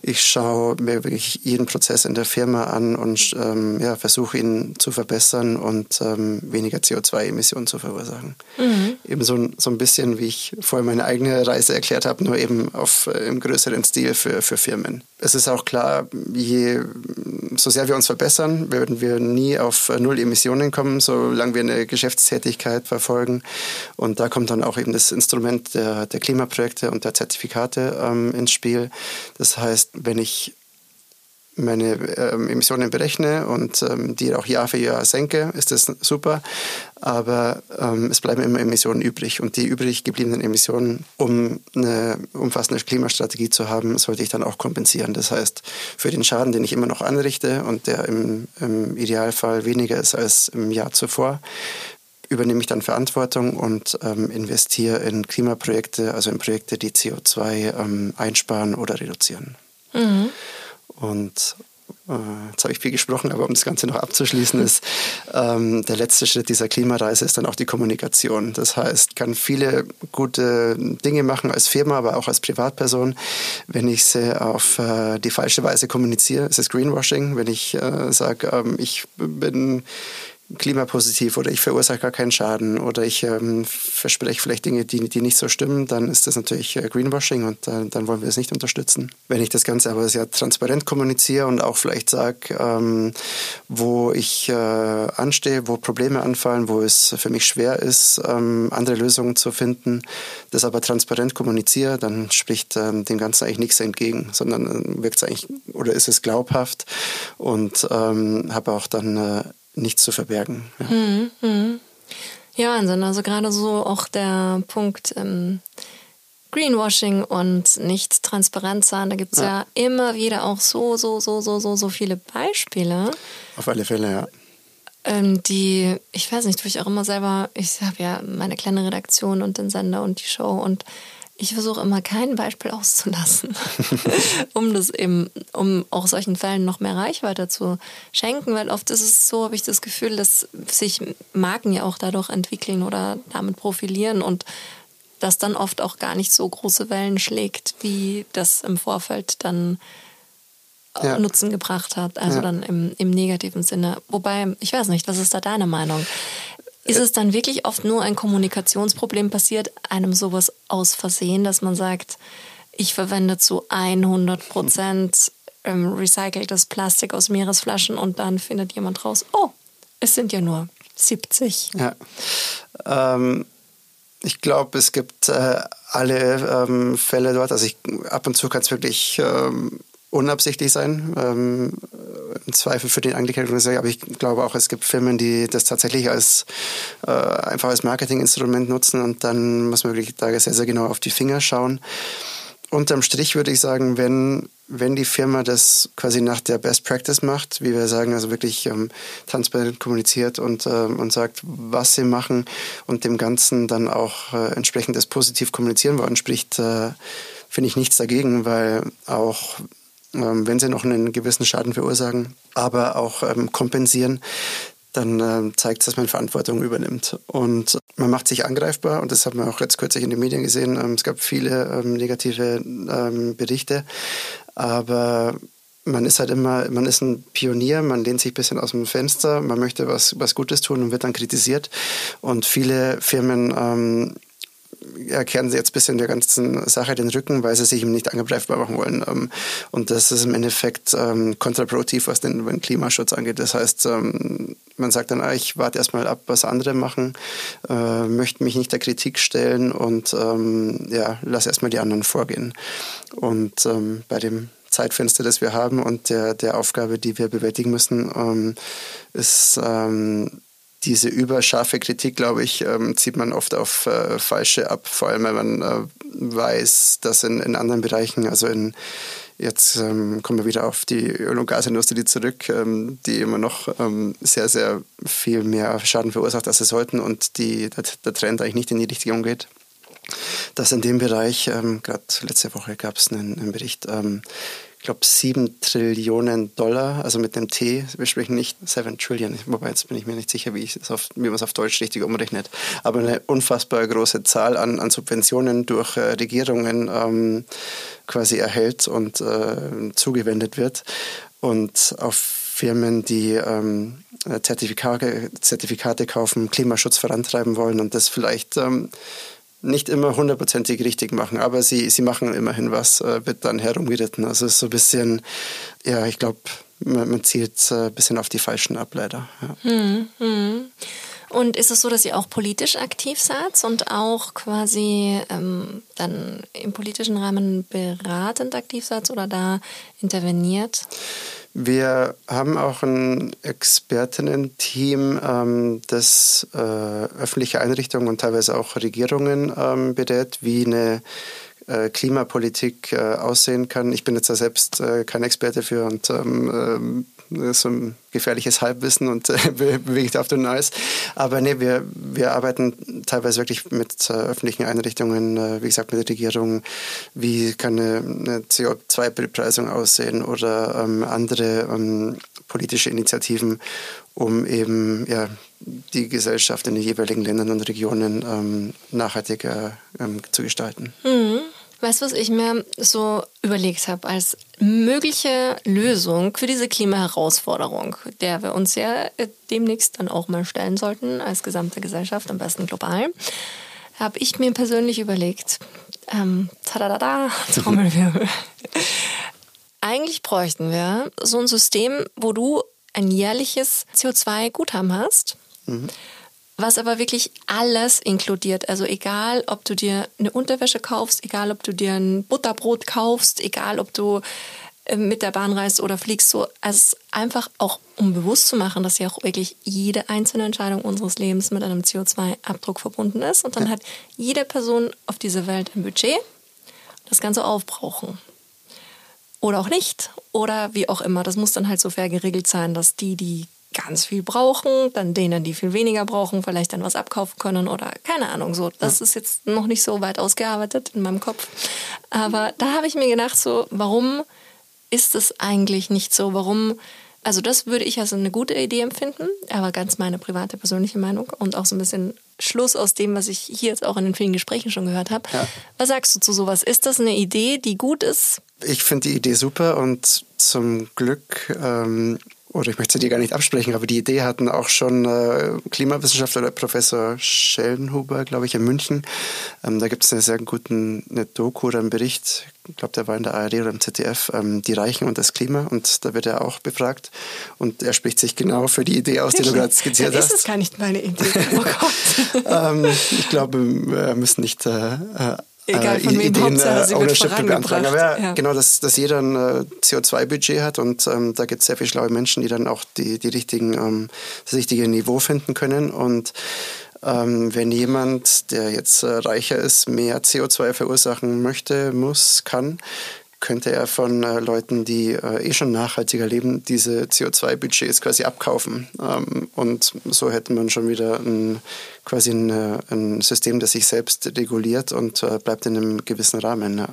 [SPEAKER 2] Ich schaue mir wirklich jeden Prozess in der Firma an und ähm, ja, versuche ihn zu verbessern und ähm, weniger CO2-Emissionen zu verursachen. Mhm. Eben so, so ein bisschen, wie ich vorher meine eigene Reise erklärt habe, nur eben auf, äh, im größeren Stil für, für Firmen. Es ist auch klar, je so sehr wir uns verbessern, werden wir nie auf null Emissionen kommen, solange wir eine Geschäftstätigkeit verfolgen. Und da kommt dann auch eben das Instrument der, der Klimaprojekte und der Zertifikate ähm, ins Spiel. Das heißt, wenn ich meine ähm, Emissionen berechne und ähm, die auch Jahr für Jahr senke, ist das super. Aber ähm, es bleiben immer Emissionen übrig. Und die übrig gebliebenen Emissionen, um eine umfassende Klimastrategie zu haben, sollte ich dann auch kompensieren. Das heißt, für den Schaden, den ich immer noch anrichte und der im, im Idealfall weniger ist als im Jahr zuvor, übernehme ich dann Verantwortung und ähm, investiere in Klimaprojekte, also in Projekte, die CO2 ähm, einsparen oder reduzieren. Mhm. Und äh, jetzt habe ich viel gesprochen, aber um das Ganze noch abzuschließen, ist (laughs) ähm, der letzte Schritt dieser Klimareise ist dann auch die Kommunikation. Das heißt, ich kann viele gute Dinge machen als Firma, aber auch als Privatperson. Wenn ich sie auf äh, die falsche Weise kommuniziere, ist es Greenwashing. Wenn ich äh, sage, ähm, ich bin klimapositiv oder ich verursache gar keinen Schaden oder ich ähm, verspreche vielleicht Dinge, die, die nicht so stimmen, dann ist das natürlich äh, Greenwashing und äh, dann wollen wir es nicht unterstützen. Wenn ich das Ganze aber sehr transparent kommuniziere und auch vielleicht sage, ähm, wo ich äh, anstehe, wo Probleme anfallen, wo es für mich schwer ist, ähm, andere Lösungen zu finden, das aber transparent kommuniziere, dann spricht ähm, dem Ganzen eigentlich nichts entgegen, sondern äh, wirkt es eigentlich oder ist es glaubhaft und ähm, habe auch dann äh, nichts zu verbergen. Ja, mhm,
[SPEAKER 1] mh. ja Wahnsinn. Also gerade so auch der Punkt ähm, Greenwashing und nicht transparent sein. Da gibt es ja. ja immer wieder auch so, so, so, so, so, so viele Beispiele.
[SPEAKER 2] Auf alle Fälle, ja
[SPEAKER 1] ähm, die, ich weiß nicht, tue ich auch immer selber, ich habe ja meine kleine Redaktion und den Sender und die Show und ich versuche immer kein Beispiel auszulassen, (laughs) um das eben, um auch solchen Fällen noch mehr Reichweite zu schenken, weil oft ist es so, habe ich das Gefühl, dass sich Marken ja auch dadurch entwickeln oder damit profilieren und das dann oft auch gar nicht so große Wellen schlägt, wie das im Vorfeld dann ja. Nutzen gebracht hat, also ja. dann im, im negativen Sinne. Wobei, ich weiß nicht, was ist da deine Meinung? Ist es dann wirklich oft nur ein Kommunikationsproblem passiert, einem sowas aus Versehen, dass man sagt, ich verwende zu 100 Prozent ähm, recyceltes Plastik aus Meeresflaschen und dann findet jemand raus, oh, es sind ja nur 70.
[SPEAKER 2] Ja. Ähm, ich glaube, es gibt äh, alle ähm, Fälle dort. Also ich, ab und zu kann es wirklich ähm, unabsichtlich sein. Im Zweifel für den Angeklagten, aber ich glaube auch, es gibt Firmen, die das tatsächlich als äh, einfach als Marketinginstrument nutzen und dann muss man wirklich da sehr, sehr genau auf die Finger schauen. Unterm Strich würde ich sagen, wenn, wenn die Firma das quasi nach der Best Practice macht, wie wir sagen, also wirklich ähm, transparent kommuniziert und, ähm, und sagt, was sie machen und dem Ganzen dann auch äh, entsprechend das positiv kommunizieren wollen, spricht, äh, finde ich nichts dagegen, weil auch wenn sie noch einen gewissen Schaden verursachen, aber auch ähm, kompensieren, dann äh, zeigt es, dass man Verantwortung übernimmt. Und man macht sich angreifbar und das hat man auch jetzt kürzlich in den Medien gesehen. Ähm, es gab viele ähm, negative ähm, Berichte, aber man ist halt immer, man ist ein Pionier, man lehnt sich ein bisschen aus dem Fenster, man möchte was, was Gutes tun und wird dann kritisiert. Und viele Firmen ähm, ja, kehren sie jetzt ein bisschen der ganzen Sache den Rücken, weil sie sich ihm nicht angreifbar machen wollen. Ähm, und das ist im Endeffekt ähm, kontraproduktiv, was den, den, Klimaschutz angeht. Das heißt, ähm, man sagt dann, ah, ich warte erstmal ab, was andere machen, äh, möchte mich nicht der Kritik stellen und ähm, ja, lass erstmal die anderen vorgehen. Und ähm, bei dem Zeitfenster, das wir haben und der, der Aufgabe, die wir bewältigen müssen, ähm, ist ähm, diese überscharfe Kritik, glaube ich, ähm, zieht man oft auf äh, falsche ab, vor allem wenn man äh, weiß, dass in, in anderen Bereichen, also in Jetzt ähm, kommen wir wieder auf die Öl- und Gasindustrie zurück, ähm, die immer noch ähm, sehr, sehr viel mehr Schaden verursacht, als sie sollten und die, der, der Trend eigentlich nicht in die Richtung geht. Dass in dem Bereich, ähm, gerade letzte Woche gab es einen, einen Bericht, ähm, ich glaube, 7 Trillionen Dollar, also mit dem T, wir sprechen nicht 7 Trillion, wobei jetzt bin ich mir nicht sicher, wie, auf, wie man es auf Deutsch richtig umrechnet, aber eine unfassbar große Zahl an, an Subventionen durch äh, Regierungen ähm, quasi erhält und äh, zugewendet wird. Und auf Firmen, die ähm, Zertifikate, Zertifikate kaufen, Klimaschutz vorantreiben wollen und das vielleicht ähm, nicht immer hundertprozentig richtig machen, aber sie, sie machen immerhin was, äh, wird dann herumgeritten. Also so ein bisschen, ja, ich glaube, man, man zielt äh, ein bisschen auf die falschen ab, leider. Ja.
[SPEAKER 1] Hm, hm. Und ist es so, dass ihr auch politisch aktiv seid und auch quasi ähm, dann im politischen Rahmen beratend aktiv seid oder da interveniert?
[SPEAKER 2] Wir haben auch ein Expertinnen-Team, ähm, das äh, öffentliche Einrichtungen und teilweise auch Regierungen ähm, berät, wie eine äh, Klimapolitik äh, aussehen kann. Ich bin jetzt da selbst äh, kein Experte für und ähm, ähm so ein gefährliches Halbwissen und äh, (laughs) bewegt auf dem Eis. Aber nee, wir, wir arbeiten teilweise wirklich mit äh, öffentlichen Einrichtungen, äh, wie gesagt, mit der Regierung. Wie kann eine, eine CO2-Bepreisung aussehen oder ähm, andere ähm, politische Initiativen, um eben ja, die Gesellschaft in den jeweiligen Ländern und Regionen ähm, nachhaltiger ähm, zu gestalten.
[SPEAKER 1] Mhm. Weißt du, was ich mir so überlegt habe als mögliche Lösung für diese Klimaherausforderung, der wir uns ja äh, demnächst dann auch mal stellen sollten als gesamte Gesellschaft, am besten global, habe ich mir persönlich überlegt, ähm, tadadada, (laughs) Trommelwirbel. Eigentlich bräuchten wir so ein System, wo du ein jährliches CO2-Guthaben hast. Mhm was aber wirklich alles inkludiert. Also egal, ob du dir eine Unterwäsche kaufst, egal, ob du dir ein Butterbrot kaufst, egal, ob du äh, mit der Bahn reist oder fliegst, so also einfach auch, um bewusst zu machen, dass ja auch wirklich jede einzelne Entscheidung unseres Lebens mit einem CO2-Abdruck verbunden ist. Und dann ja. hat jede Person auf dieser Welt ein Budget, das Ganze aufbrauchen. Oder auch nicht. Oder wie auch immer. Das muss dann halt so fair geregelt sein, dass die, die ganz viel brauchen, dann denen, die viel weniger brauchen, vielleicht dann was abkaufen können oder keine Ahnung. So, das ja. ist jetzt noch nicht so weit ausgearbeitet in meinem Kopf. Aber da habe ich mir gedacht, so, warum ist es eigentlich nicht so? Warum? Also das würde ich als eine gute Idee empfinden, aber ganz meine private persönliche Meinung und auch so ein bisschen Schluss aus dem, was ich hier jetzt auch in den vielen Gesprächen schon gehört habe. Ja. Was sagst du zu sowas? Ist das eine Idee, die gut ist?
[SPEAKER 2] Ich finde die Idee super und zum Glück ähm, oder ich möchte sie dir gar nicht absprechen, aber die Idee hatten auch schon äh, Klimawissenschaftler, Professor Schellenhuber, glaube ich, in München. Ähm, da gibt es einen sehr guten eine Doku oder einen Bericht, ich glaube, der war in der ARD oder im ZDF, ähm, Die Reichen und das Klima. Und da wird er auch befragt. Und er spricht sich genau für die Idee aus, die du gerade skizziert hast.
[SPEAKER 1] Das ist gar nicht meine Idee. Oh Gott. (laughs)
[SPEAKER 2] ähm, ich glaube, wir müssen nicht äh, äh
[SPEAKER 1] Egal von wem, Ideen, Hauptsache sie Ownership beantragen.
[SPEAKER 2] Aber ja, ja, genau, dass, dass jeder ein äh, CO2-Budget hat und ähm, da gibt es sehr viele schlaue Menschen, die dann auch die, die richtigen, ähm, das richtige Niveau finden können. Und ähm, wenn jemand, der jetzt äh, reicher ist, mehr CO2 verursachen möchte, muss, kann, könnte er von äh, Leuten, die äh, eh schon nachhaltiger leben, diese CO2-Budgets quasi abkaufen. Ähm, und so hätte man schon wieder ein, quasi ein, äh, ein System, das sich selbst reguliert und äh, bleibt in einem gewissen Rahmen. Ja.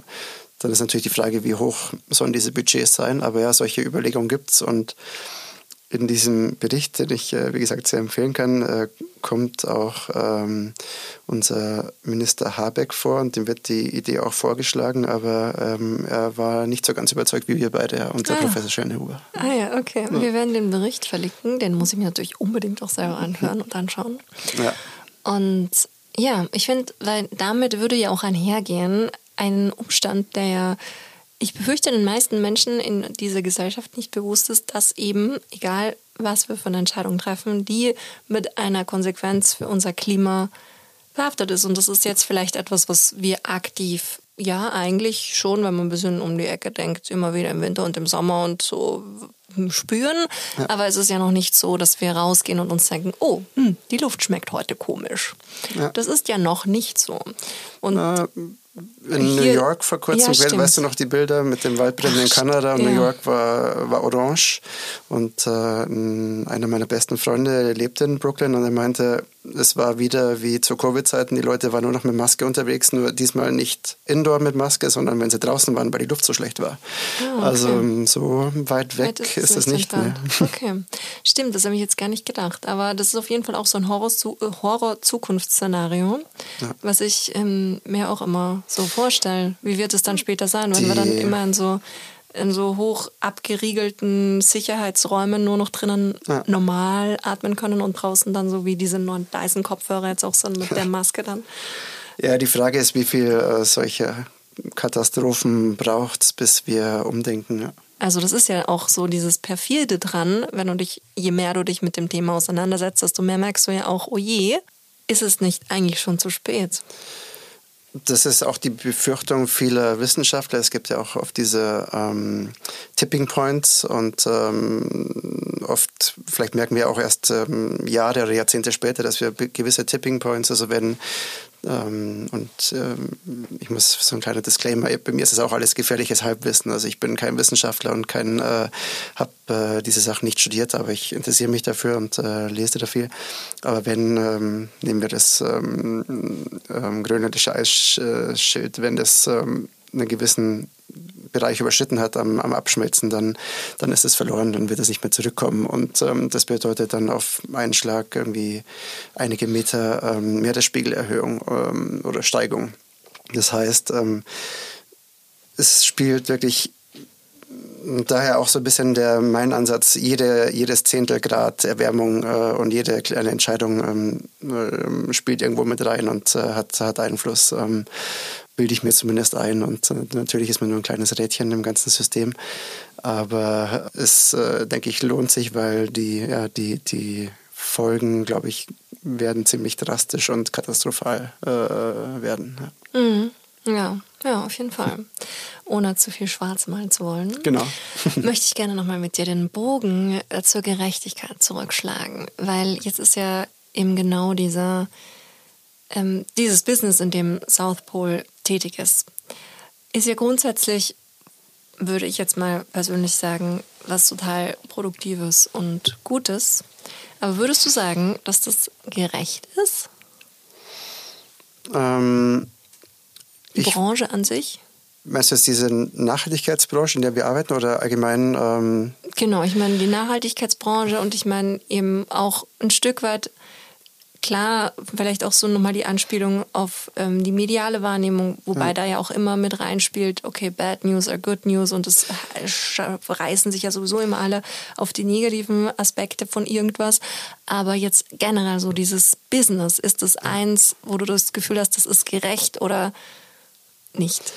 [SPEAKER 2] Dann ist natürlich die Frage, wie hoch sollen diese Budgets sein. Aber ja, solche Überlegungen gibt es und in diesem Bericht, den ich, äh, wie gesagt, sehr empfehlen kann, äh, kommt auch ähm, unser Minister Habeck vor und dem wird die Idee auch vorgeschlagen, aber ähm, er war nicht so ganz überzeugt wie wir beide und der ah. Professor Schellnhuber.
[SPEAKER 1] Ah ja, okay. Ja. Wir werden den Bericht verlinken, den muss ich mir natürlich unbedingt auch selber anhören und anschauen. Ja. Und Ja, ich finde, weil damit würde ja auch einhergehen, ein Umstand, der ja, ich befürchte, den meisten Menschen in dieser Gesellschaft nicht bewusst ist, dass eben, egal was wir für eine Entscheidung treffen, die mit einer Konsequenz für unser Klima behaftet ist. Und das ist jetzt vielleicht etwas, was wir aktiv, ja, eigentlich schon, wenn man ein bisschen um die Ecke denkt, immer wieder im Winter und im Sommer und so spüren. Ja. Aber es ist ja noch nicht so, dass wir rausgehen und uns denken, oh, hm, die Luft schmeckt heute komisch. Ja. Das ist ja noch nicht so. Und
[SPEAKER 2] äh, in New York vor kurzem, ja, weißt du noch die Bilder mit den Waldbränden in Kanada? Ja. New York war, war orange und äh, einer meiner besten Freunde lebte in Brooklyn und er meinte, es war wieder wie zu Covid-Zeiten, die Leute waren nur noch mit Maske unterwegs, nur diesmal nicht indoor mit Maske, sondern wenn sie draußen waren, weil die Luft so schlecht war. Oh, okay. Also so weit weg weit ist es nicht mehr.
[SPEAKER 1] Okay, stimmt, das habe ich jetzt gar nicht gedacht, aber das ist auf jeden Fall auch so ein Horror-Zukunftsszenario, ja. was ich ähm, mir auch immer so vorstellen? Wie wird es dann später sein, wenn Die, wir dann immer in so in so hoch abgeriegelten Sicherheitsräumen nur noch drinnen ja. normal atmen können und draußen dann so wie diese neuen Dyson-Kopfhörer jetzt auch sind mit der (laughs) Maske dann.
[SPEAKER 2] Ja, die Frage ist, wie viel äh, solche Katastrophen braucht es, bis wir umdenken. Ja.
[SPEAKER 1] Also das ist ja auch so dieses perfide dran, wenn du dich, je mehr du dich mit dem Thema auseinandersetzt, desto mehr merkst du ja auch, oh je, ist es nicht eigentlich schon zu spät?
[SPEAKER 2] Das ist auch die Befürchtung vieler Wissenschaftler. Es gibt ja auch oft diese ähm, Tipping Points und ähm, oft, vielleicht merken wir auch erst ähm, Jahre oder Jahrzehnte später, dass wir gewisse Tipping Points, also wenn und ähm, ich muss so ein kleiner Disclaimer, bei mir ist es auch alles gefährliches Halbwissen. Also ich bin kein Wissenschaftler und kein, äh, habe äh, diese Sachen nicht studiert, aber ich interessiere mich dafür und äh, lese dafür. Aber wenn, ähm, nehmen wir das ähm, ähm, grönländische Eisschild, wenn das ähm, einen gewissen Bereich überschritten hat am, am Abschmelzen, dann, dann ist es verloren, dann wird es nicht mehr zurückkommen. Und ähm, das bedeutet dann auf einen Schlag irgendwie einige Meter ähm, Meeresspiegelerhöhung ähm, oder Steigung. Das heißt, ähm, es spielt wirklich daher auch so ein bisschen der, mein Ansatz, jede, jedes Zehntel Grad Erwärmung äh, und jede kleine Entscheidung ähm, äh, spielt irgendwo mit rein und äh, hat, hat Einfluss. Ähm, bilde ich mir zumindest ein. Und äh, natürlich ist man nur ein kleines Rädchen im ganzen System. Aber es, äh, denke ich, lohnt sich, weil die, ja, die, die Folgen, glaube ich, werden ziemlich drastisch und katastrophal äh, werden.
[SPEAKER 1] Ja. Mhm. ja. Ja, auf jeden Fall. (laughs) Ohne zu viel schwarz malen zu wollen.
[SPEAKER 2] Genau. (laughs) (laughs)
[SPEAKER 1] möchte ich gerne nochmal mit dir den Bogen äh, zur Gerechtigkeit zurückschlagen. Weil jetzt ist ja eben genau dieser, ähm, dieses Business, in dem South Pole tätig ist, ist ja grundsätzlich, würde ich jetzt mal persönlich sagen, was total Produktives und Gutes. Aber würdest du sagen, dass das gerecht ist?
[SPEAKER 2] Ähm,
[SPEAKER 1] Die Branche an sich?
[SPEAKER 2] Meinst du jetzt diese Nachhaltigkeitsbranche, in der wir arbeiten oder allgemein? Ähm
[SPEAKER 1] genau, ich meine die Nachhaltigkeitsbranche und ich meine eben auch ein Stück weit klar, vielleicht auch so nochmal die Anspielung auf ähm, die mediale Wahrnehmung, wobei ja. da ja auch immer mit reinspielt, okay, bad news are good news und es reißen sich ja sowieso immer alle auf die negativen Aspekte von irgendwas. Aber jetzt generell so dieses Business, ist das eins, wo du das Gefühl hast, das ist gerecht oder nicht?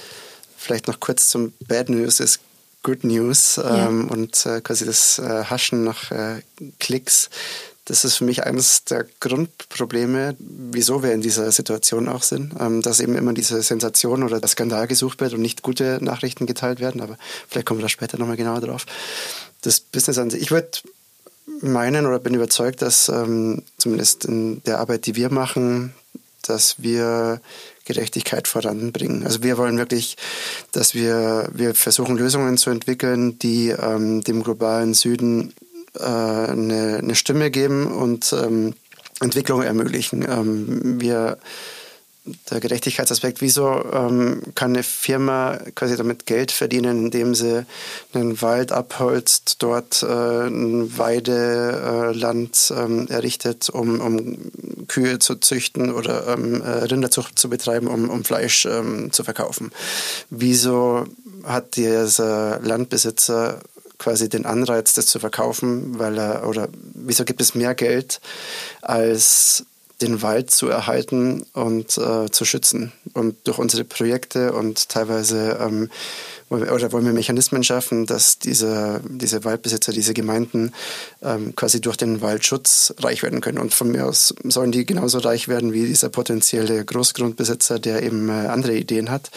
[SPEAKER 2] Vielleicht noch kurz zum Bad News ist Good News ja. ähm, und äh, quasi das äh, Haschen nach äh, Klicks das ist für mich eines der Grundprobleme, wieso wir in dieser Situation auch sind, ähm, dass eben immer diese Sensation oder der Skandal gesucht wird und nicht gute Nachrichten geteilt werden. Aber vielleicht kommen wir da später nochmal genauer drauf. Das Business an sich, ich würde meinen oder bin überzeugt, dass ähm, zumindest in der Arbeit, die wir machen, dass wir Gerechtigkeit voranbringen. Also wir wollen wirklich, dass wir, wir versuchen Lösungen zu entwickeln, die ähm, dem globalen Süden äh, eine, eine, Stimme geben und ähm, Entwicklung ermöglichen. Ähm, wir der Gerechtigkeitsaspekt, wieso ähm, kann eine Firma quasi damit Geld verdienen, indem sie einen Wald abholzt, dort äh, ein Weideland äh, errichtet, um, um Kühe zu züchten oder ähm, äh, Rinderzucht zu betreiben, um, um Fleisch ähm, zu verkaufen. Wieso hat dieser Landbesitzer quasi den Anreiz, das zu verkaufen, weil er, oder wieso gibt es mehr Geld als den Wald zu erhalten und äh, zu schützen. Und durch unsere Projekte und teilweise ähm, oder wollen wir Mechanismen schaffen, dass diese, diese Waldbesitzer, diese Gemeinden ähm, quasi durch den Waldschutz reich werden können. Und von mir aus sollen die genauso reich werden wie dieser potenzielle Großgrundbesitzer, der eben äh, andere Ideen hat.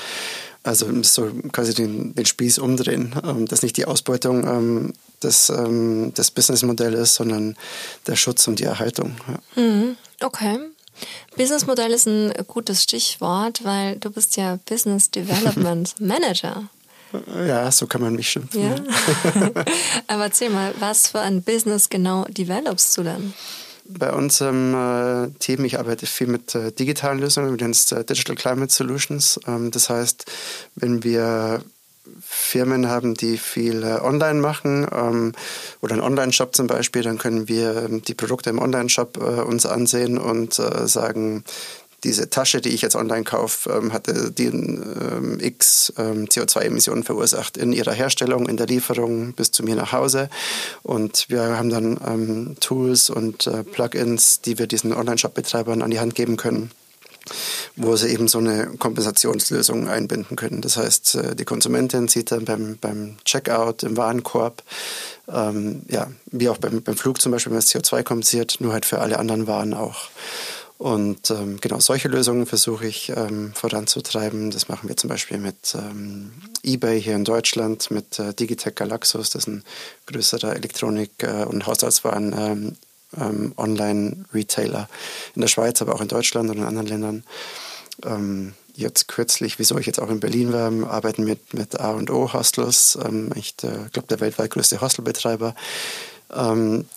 [SPEAKER 2] Also so quasi den, den Spieß umdrehen, ähm, dass nicht die Ausbeutung ähm, des, ähm, des Businessmodells ist, sondern der Schutz und die Erhaltung.
[SPEAKER 1] Ja. Mhm. Okay. Businessmodell ist ein gutes Stichwort, weil du bist ja Business Development (laughs) Manager.
[SPEAKER 2] Ja, so kann man mich schimpfen. Ja. (laughs)
[SPEAKER 1] Aber erzähl mal, was für ein Business genau developst du denn?
[SPEAKER 2] Bei unserem äh, Team, ich arbeite viel mit äh, digitalen Lösungen, nennen es äh, Digital Climate Solutions. Ähm, das heißt, wenn wir Firmen haben, die viel äh, online machen ähm, oder einen Online-Shop zum Beispiel, dann können wir ähm, die Produkte im Online-Shop äh, uns ansehen und äh, sagen, diese Tasche, die ich jetzt online kaufe, ähm, hatte den ähm, X ähm, CO2-Emissionen verursacht in ihrer Herstellung, in der Lieferung bis zu mir nach Hause. Und wir haben dann ähm, Tools und äh, Plugins, die wir diesen Online-Shop-Betreibern an die Hand geben können wo sie eben so eine Kompensationslösung einbinden können. Das heißt, äh, die Konsumentin sieht dann beim, beim Checkout im Warenkorb, ähm, ja, wie auch beim, beim Flug zum Beispiel, wenn das CO2 kompensiert, nur halt für alle anderen Waren auch. Und ähm, genau solche Lösungen versuche ich ähm, voranzutreiben. Das machen wir zum Beispiel mit ähm, eBay hier in Deutschland, mit äh, Digitech Galaxus, das ist ein größerer Elektronik- äh, und Haushaltswaren ähm, ähm, Online-Retailer in der Schweiz, aber auch in Deutschland und in anderen Ländern. Ähm, jetzt kürzlich, wieso ich jetzt auch in Berlin war, arbeiten mit, mit A&O Hostels, ich äh, glaube der weltweit größte Hostelbetreiber,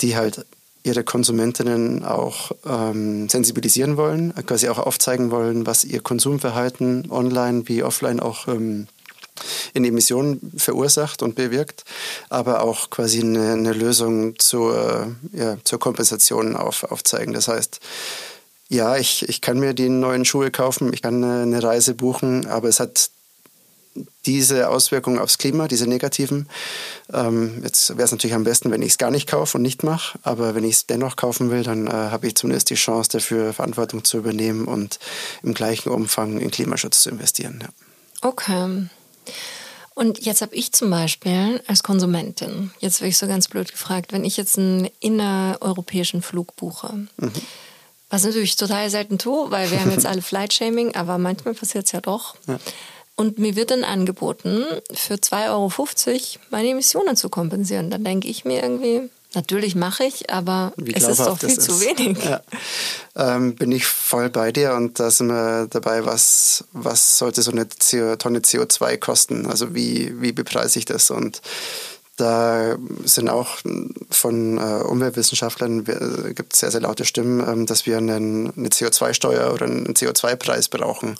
[SPEAKER 2] die halt ihre Konsumentinnen auch ähm, sensibilisieren wollen, quasi auch aufzeigen wollen, was ihr Konsumverhalten online wie offline auch ähm, in Emissionen verursacht und bewirkt, aber auch quasi eine, eine Lösung zur, ja, zur Kompensation auf, aufzeigen. Das heißt, ja, ich, ich kann mir die neuen Schuhe kaufen, ich kann eine Reise buchen, aber es hat diese Auswirkungen aufs Klima, diese negativen. Ähm, jetzt wäre es natürlich am besten, wenn ich es gar nicht kaufe und nicht mache, aber wenn ich es dennoch kaufen will, dann äh, habe ich zumindest die Chance dafür, Verantwortung zu übernehmen und im gleichen Umfang in Klimaschutz zu investieren. Ja.
[SPEAKER 1] Okay. Und jetzt habe ich zum Beispiel als Konsumentin, jetzt werde ich so ganz blöd gefragt, wenn ich jetzt einen innereuropäischen Flug buche, mhm. was natürlich total selten tue, weil wir haben jetzt alle Flight-Shaming, aber manchmal passiert es ja doch. Ja. Und mir wird dann angeboten, für 2,50 Euro meine Emissionen zu kompensieren. Dann denke ich mir irgendwie, natürlich mache ich, aber Wie es ist doch viel zu wenig. Ja.
[SPEAKER 2] Ähm, bin ich voll bei dir und da sind wir dabei, was, was sollte so eine Tonne CO2 kosten? Also wie, wie bepreise ich das? Und da sind auch von äh, Umweltwissenschaftlern äh, gibt sehr, sehr laute Stimmen, ähm, dass wir einen, eine CO2-Steuer oder einen CO2-Preis brauchen.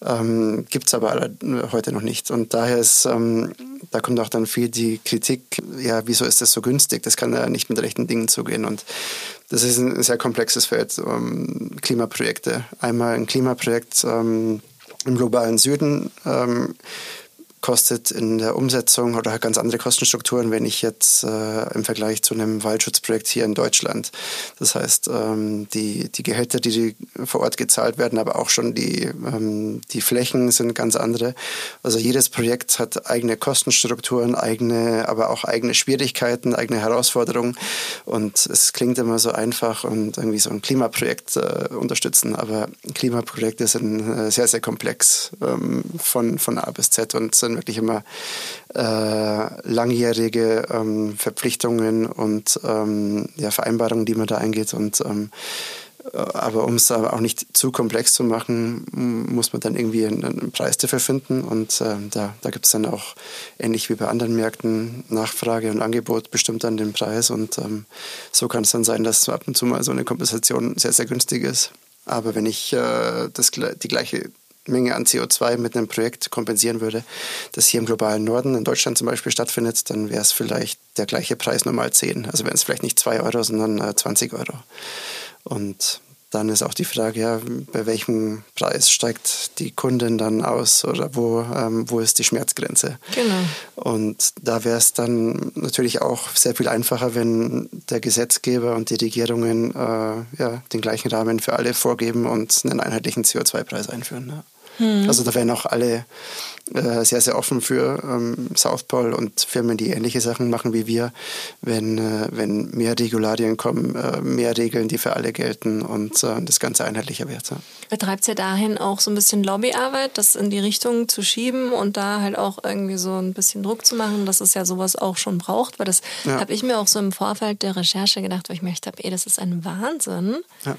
[SPEAKER 2] Ähm, gibt es aber heute noch nicht. Und daher ist, ähm, da kommt auch dann viel die Kritik, ja, wieso ist das so günstig? Das kann ja nicht mit rechten Dingen zugehen. Und das ist ein sehr komplexes Feld, ähm, Klimaprojekte. Einmal ein Klimaprojekt ähm, im globalen Süden ähm, kostet in der Umsetzung oder hat ganz andere Kostenstrukturen, wenn ich jetzt äh, im Vergleich zu einem Waldschutzprojekt hier in Deutschland. Das heißt, ähm, die, die Gehälter, die, vor Ort gezahlt werden, aber auch schon die, ähm, die Flächen sind ganz andere. Also jedes Projekt hat eigene Kostenstrukturen, eigene, aber auch eigene Schwierigkeiten, eigene Herausforderungen. Und es klingt immer so einfach und irgendwie so ein Klimaprojekt äh, unterstützen, aber Klimaprojekte sind äh, sehr, sehr komplex ähm, von, von A bis Z und sind wirklich immer äh, langjährige ähm, Verpflichtungen und ähm, ja, Vereinbarungen, die man da eingeht. Und ähm, äh, aber um es auch nicht zu komplex zu machen, muss man dann irgendwie einen, einen Preis dafür finden. Und äh, da, da gibt es dann auch, ähnlich wie bei anderen Märkten, Nachfrage und Angebot bestimmt dann den Preis. Und ähm, so kann es dann sein, dass ab und zu mal so eine Kompensation sehr, sehr günstig ist. Aber wenn ich äh, das, die gleiche Menge an CO2 mit einem Projekt kompensieren würde, das hier im globalen Norden, in Deutschland zum Beispiel stattfindet, dann wäre es vielleicht der gleiche Preis nur mal 10. Also wären es vielleicht nicht 2 Euro, sondern 20 äh, Euro. Und dann ist auch die Frage, ja, bei welchem Preis steigt die Kundin dann aus oder wo, ähm, wo ist die Schmerzgrenze?
[SPEAKER 1] Genau.
[SPEAKER 2] Und da wäre es dann natürlich auch sehr viel einfacher, wenn der Gesetzgeber und die Regierungen äh, ja, den gleichen Rahmen für alle vorgeben und einen einheitlichen CO2-Preis einführen. Ja. Hm. Also da wären auch alle äh, sehr, sehr offen für ähm, South Pole und Firmen, die ähnliche Sachen machen wie wir, wenn, äh, wenn mehr Regularien kommen, äh, mehr Regeln, die für alle gelten und äh, das Ganze einheitlicher wird. Ja.
[SPEAKER 1] Betreibt ihr dahin auch so ein bisschen Lobbyarbeit, das in die Richtung zu schieben und da halt auch irgendwie so ein bisschen Druck zu machen, dass es ja sowas auch schon braucht? Weil das ja. habe ich mir auch so im Vorfeld der Recherche gedacht, weil ich mir gedacht habe, ey, das ist ein Wahnsinn. Ja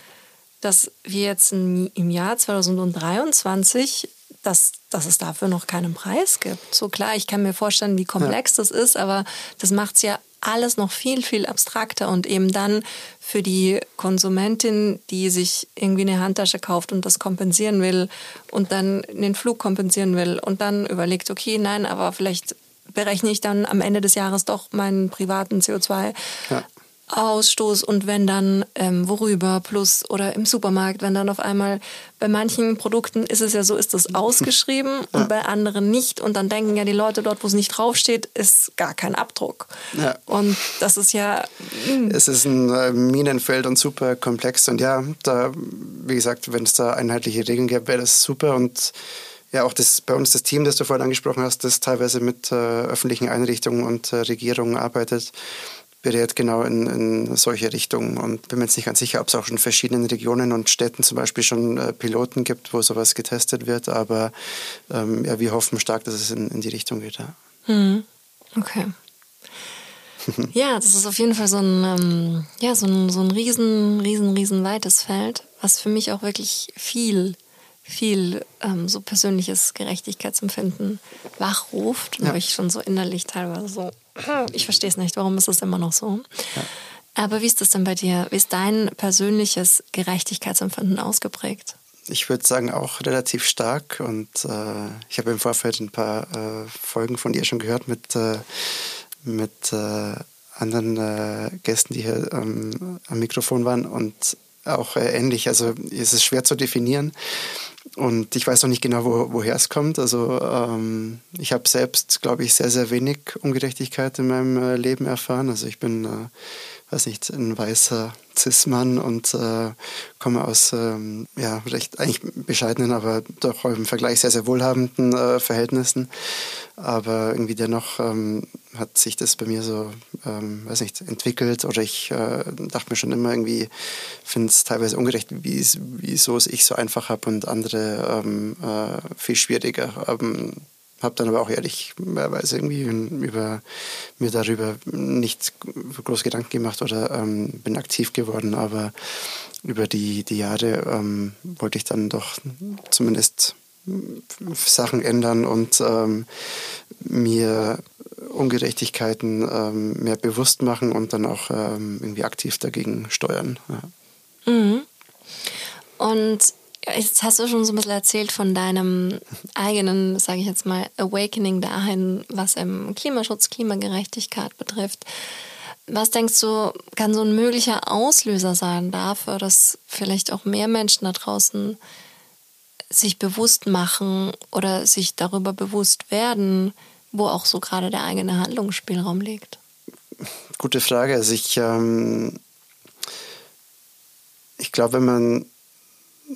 [SPEAKER 1] dass wir jetzt im Jahr 2023, dass, dass es dafür noch keinen Preis gibt. So klar, ich kann mir vorstellen, wie komplex ja. das ist, aber das macht es ja alles noch viel, viel abstrakter und eben dann für die Konsumentin, die sich irgendwie eine Handtasche kauft und das kompensieren will und dann den Flug kompensieren will und dann überlegt, okay, nein, aber vielleicht berechne ich dann am Ende des Jahres doch meinen privaten CO2 ja. Ausstoß und wenn dann ähm, worüber plus oder im Supermarkt, wenn dann auf einmal bei manchen Produkten ist es ja so, ist das ausgeschrieben ja. und bei anderen nicht und dann denken ja die Leute dort, wo es nicht draufsteht, ist gar kein Abdruck. Ja. Und das ist ja...
[SPEAKER 2] Mh. Hm. Es ist ein äh, Minenfeld und super komplex und ja, da, wie gesagt, wenn es da einheitliche Regeln gäbe, wäre das super und ja, auch das, bei uns das Team, das du vorhin angesprochen hast, das teilweise mit äh, öffentlichen Einrichtungen und äh, Regierungen arbeitet, berät genau in, in solche Richtungen. Und bin mir jetzt nicht ganz sicher, ob es auch in verschiedenen Regionen und Städten zum Beispiel schon äh, Piloten gibt, wo sowas getestet wird. Aber ähm, ja, wir hoffen stark, dass es in, in die Richtung geht. Ja.
[SPEAKER 1] Hm. Okay. (laughs) ja, das ist auf jeden Fall so ein, ähm, ja, so ein, so ein riesen, riesen, riesen weites Feld, was für mich auch wirklich viel viel ähm, so persönliches Gerechtigkeitsempfinden wachruft, ja. wo ich schon so innerlich teilweise so, (clears throat) ich verstehe es nicht, warum ist das immer noch so? Ja. Aber wie ist das denn bei dir? Wie ist dein persönliches Gerechtigkeitsempfinden ausgeprägt?
[SPEAKER 2] Ich würde sagen auch relativ stark und äh, ich habe im Vorfeld ein paar äh, Folgen von dir schon gehört mit, äh, mit äh, anderen äh, Gästen, die hier ähm, am Mikrofon waren und auch äh, ähnlich. Also es ist schwer zu definieren. Und ich weiß noch nicht genau, wo, woher es kommt. Also ähm, ich habe selbst, glaube ich, sehr, sehr wenig Ungerechtigkeit in meinem äh, Leben erfahren. Also ich bin, äh, weiß nicht, ein weißer Cis-Mann und äh, komme aus ähm, ja, recht eigentlich bescheidenen, aber doch im Vergleich sehr, sehr wohlhabenden äh, Verhältnissen. Aber irgendwie dennoch ähm, hat sich das bei mir so, ähm, weiß nicht, entwickelt oder ich äh, dachte mir schon immer irgendwie, finde es teilweise ungerecht, wieso es ich so einfach habe und andere ähm, äh, viel schwieriger. Ähm, habe dann aber auch ehrlicherweise irgendwie über, mir darüber nicht groß Gedanken gemacht oder ähm, bin aktiv geworden, aber über die, die Jahre ähm, wollte ich dann doch zumindest Sachen ändern und ähm, mir Ungerechtigkeiten ähm, mehr bewusst machen und dann auch ähm, irgendwie aktiv dagegen steuern. Ja.
[SPEAKER 1] Mhm. Und Jetzt hast du schon so ein bisschen erzählt von deinem eigenen, sage ich jetzt mal, Awakening dahin, was im Klimaschutz, Klimagerechtigkeit betrifft. Was denkst du, kann so ein möglicher Auslöser sein dafür, dass vielleicht auch mehr Menschen da draußen sich bewusst machen oder sich darüber bewusst werden, wo auch so gerade der eigene Handlungsspielraum liegt?
[SPEAKER 2] Gute Frage. Also ich, ähm, ich glaube, wenn man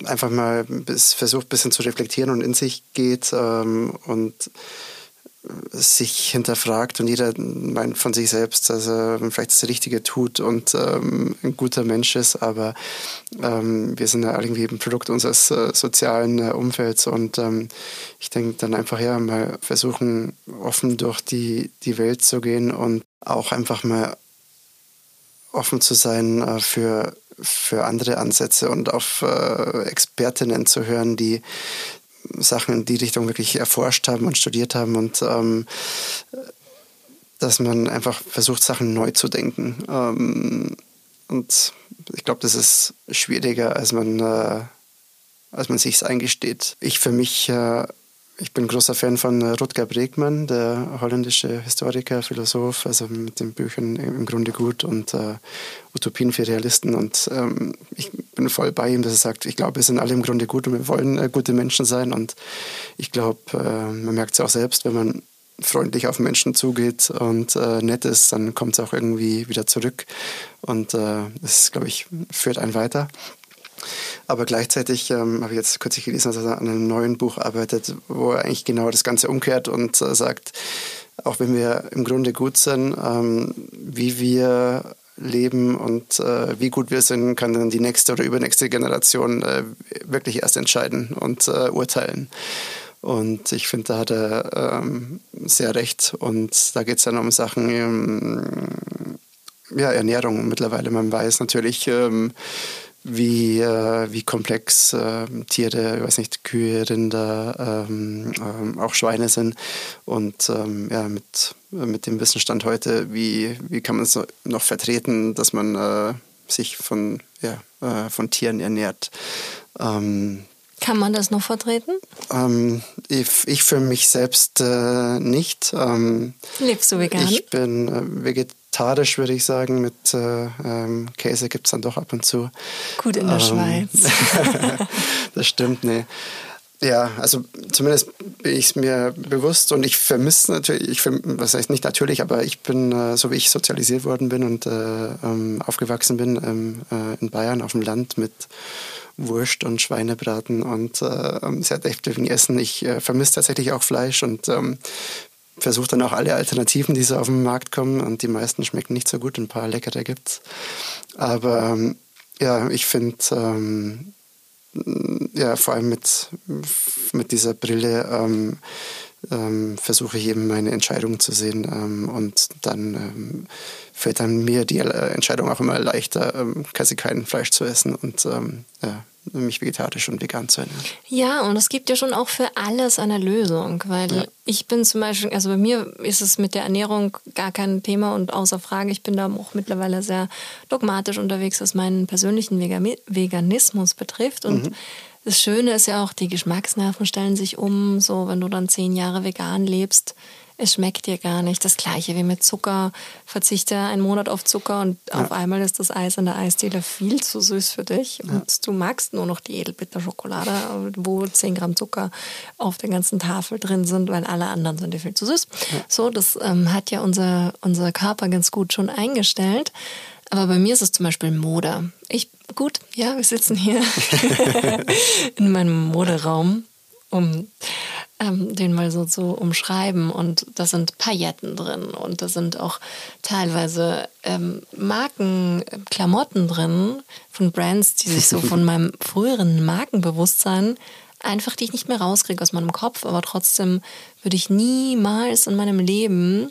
[SPEAKER 2] einfach mal versucht, ein bisschen zu reflektieren und in sich geht ähm, und sich hinterfragt und jeder meint von sich selbst, dass er vielleicht das Richtige tut und ähm, ein guter Mensch ist, aber ähm, wir sind ja irgendwie ein Produkt unseres äh, sozialen äh, Umfelds und ähm, ich denke dann einfach ja mal versuchen, offen durch die, die Welt zu gehen und auch einfach mal offen zu sein äh, für für andere Ansätze und auf äh, Expertinnen zu hören, die Sachen in die Richtung wirklich erforscht haben und studiert haben und ähm, dass man einfach versucht, Sachen neu zu denken. Ähm, und ich glaube, das ist schwieriger, als man, äh, man sich eingesteht. Ich für mich äh, ich bin großer Fan von Rutger Bregmann, der holländische Historiker, Philosoph, also mit den Büchern im Grunde gut und äh, Utopien für Realisten. Und ähm, ich bin voll bei ihm, dass er sagt, ich glaube, wir sind alle im Grunde gut und wir wollen äh, gute Menschen sein. Und ich glaube, äh, man merkt es auch selbst, wenn man freundlich auf Menschen zugeht und äh, nett ist, dann kommt es auch irgendwie wieder zurück. Und es, äh, glaube ich, führt einen weiter. Aber gleichzeitig ähm, habe ich jetzt kürzlich gelesen, dass er an einem neuen Buch arbeitet, wo er eigentlich genau das Ganze umkehrt und äh, sagt, auch wenn wir im Grunde gut sind, ähm, wie wir leben und äh, wie gut wir sind, kann dann die nächste oder übernächste Generation äh, wirklich erst entscheiden und äh, urteilen. Und ich finde, da hat er ähm, sehr recht. Und da geht es dann um Sachen, ähm, ja, Ernährung mittlerweile. Man weiß natürlich, ähm, wie, äh, wie komplex äh, Tiere, ich weiß nicht, Kühe, Rinder, ähm, ähm, auch Schweine sind. Und ähm, ja, mit, mit dem Wissensstand heute, wie, wie kann man es noch vertreten, dass man äh, sich von, ja, äh, von Tieren ernährt.
[SPEAKER 1] Ähm, kann man das noch vertreten?
[SPEAKER 2] Ähm, ich, ich, für mich selbst äh, nicht. Ähm,
[SPEAKER 1] Lebst du vegan?
[SPEAKER 2] Ich bin äh, vegetarisch vegetarisch, würde ich sagen. Mit äh, ähm, Käse gibt es dann doch ab und zu.
[SPEAKER 1] Gut in der ähm, Schweiz. (laughs)
[SPEAKER 2] das stimmt, nee. Ja, also zumindest bin ich es mir bewusst und ich vermisse natürlich, ich verm was heißt nicht natürlich, aber ich bin, äh, so wie ich sozialisiert worden bin und äh, ähm, aufgewachsen bin ähm, äh, in Bayern auf dem Land mit Wurst und Schweinebraten und äh, sehr deftigen Essen. Ich äh, vermisse tatsächlich auch Fleisch und ähm, versuche dann auch alle Alternativen, die so auf den Markt kommen und die meisten schmecken nicht so gut, ein paar leckere gibt's. Aber ähm, ja, ich finde, ähm, ja, vor allem mit, mit dieser Brille ähm, ähm, versuche ich eben meine Entscheidung zu sehen ähm, und dann ähm, fällt dann mir die Entscheidung auch immer leichter, quasi kein Fleisch zu essen und ja, mich vegetarisch und vegan zu ernähren.
[SPEAKER 1] Ja, und es gibt ja schon auch für alles eine Lösung, weil ja. ich bin zum Beispiel, also bei mir ist es mit der Ernährung gar kein Thema und außer Frage, ich bin da auch mittlerweile sehr dogmatisch unterwegs, was meinen persönlichen Veganismus betrifft und mhm. Das Schöne ist ja auch, die Geschmacksnerven stellen sich um. So, wenn du dann zehn Jahre vegan lebst, es schmeckt dir gar nicht. Das gleiche wie mit Zucker. Verzichte einen Monat auf Zucker und ja. auf einmal ist das Eis in der Eisdiele viel zu süß für dich. Ja. Und du magst nur noch die Edelbitterschokolade, wo 10 Gramm Zucker auf der ganzen Tafel drin sind, weil alle anderen sind dir viel zu süß. Ja. So, das ähm, hat ja unser, unser Körper ganz gut schon eingestellt. Aber bei mir ist es zum Beispiel Mode. Ich, gut, ja, wir sitzen hier (laughs) (laughs) in meinem Moderaum, um ähm, den mal so zu umschreiben. Und da sind Pailletten drin und da sind auch teilweise ähm, Markenklamotten drin von Brands, die sich so (laughs) von meinem früheren Markenbewusstsein einfach, die ich nicht mehr rauskriege aus meinem Kopf, aber trotzdem würde ich niemals in meinem Leben,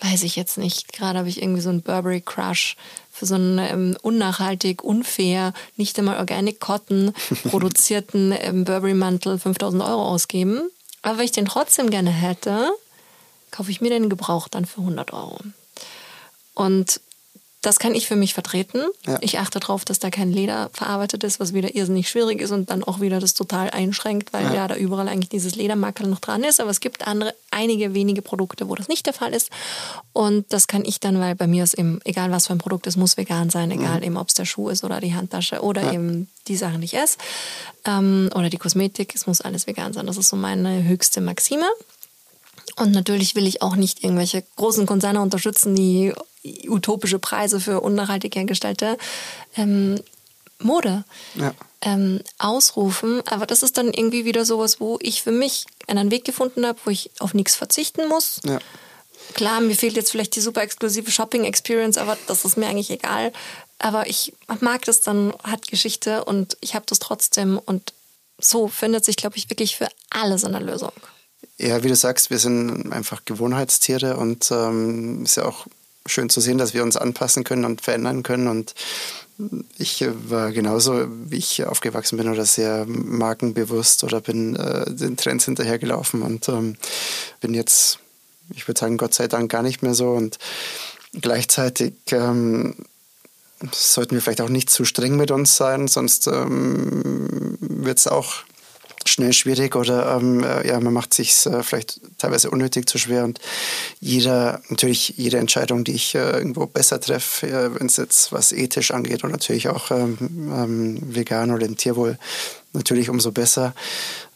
[SPEAKER 1] weiß ich jetzt nicht, gerade habe ich irgendwie so einen Burberry Crush für so einen ähm, unnachhaltig, unfair, nicht einmal Organic Cotton (laughs) produzierten ähm, Burberry-Mantel 5000 Euro ausgeben. Aber wenn ich den trotzdem gerne hätte, kaufe ich mir den gebraucht dann für 100 Euro. Und das kann ich für mich vertreten. Ja. Ich achte darauf, dass da kein Leder verarbeitet ist, was wieder irrsinnig schwierig ist und dann auch wieder das total einschränkt, weil ja, ja da überall eigentlich dieses Ledermakel noch dran ist. Aber es gibt andere, einige wenige Produkte, wo das nicht der Fall ist. Und das kann ich dann, weil bei mir ist eben, egal was für ein Produkt, es muss vegan sein, egal mhm. eben, ob es der Schuh ist oder die Handtasche oder ja. eben die Sachen, die ich esse ähm, oder die Kosmetik, es muss alles vegan sein. Das ist so meine höchste Maxime. Und natürlich will ich auch nicht irgendwelche großen Konzerne unterstützen, die utopische Preise für unnachhaltig hergestellte ähm, Mode ja. ähm, ausrufen. Aber das ist dann irgendwie wieder sowas, wo ich für mich einen Weg gefunden habe, wo ich auf nichts verzichten muss. Ja. Klar, mir fehlt jetzt vielleicht die super exklusive Shopping-Experience, aber das ist mir eigentlich egal. Aber ich mag das dann, hat Geschichte und ich habe das trotzdem. Und so findet sich, glaube ich, wirklich für alles eine Lösung.
[SPEAKER 2] Ja, wie du sagst, wir sind einfach Gewohnheitstiere und ähm, ist ja auch schön zu sehen, dass wir uns anpassen können und verändern können. Und ich war genauso, wie ich aufgewachsen bin, oder sehr markenbewusst oder bin äh, den Trends hinterhergelaufen und ähm, bin jetzt, ich würde sagen, Gott sei Dank gar nicht mehr so. Und gleichzeitig ähm, sollten wir vielleicht auch nicht zu streng mit uns sein, sonst ähm, wird es auch schnell schwierig oder ähm, äh, ja, man macht sich äh, vielleicht teilweise unnötig zu schwer und jeder, natürlich jede Entscheidung, die ich äh, irgendwo besser treffe, äh, wenn es jetzt was ethisch angeht und natürlich auch ähm, ähm, vegan oder im Tierwohl, natürlich umso besser.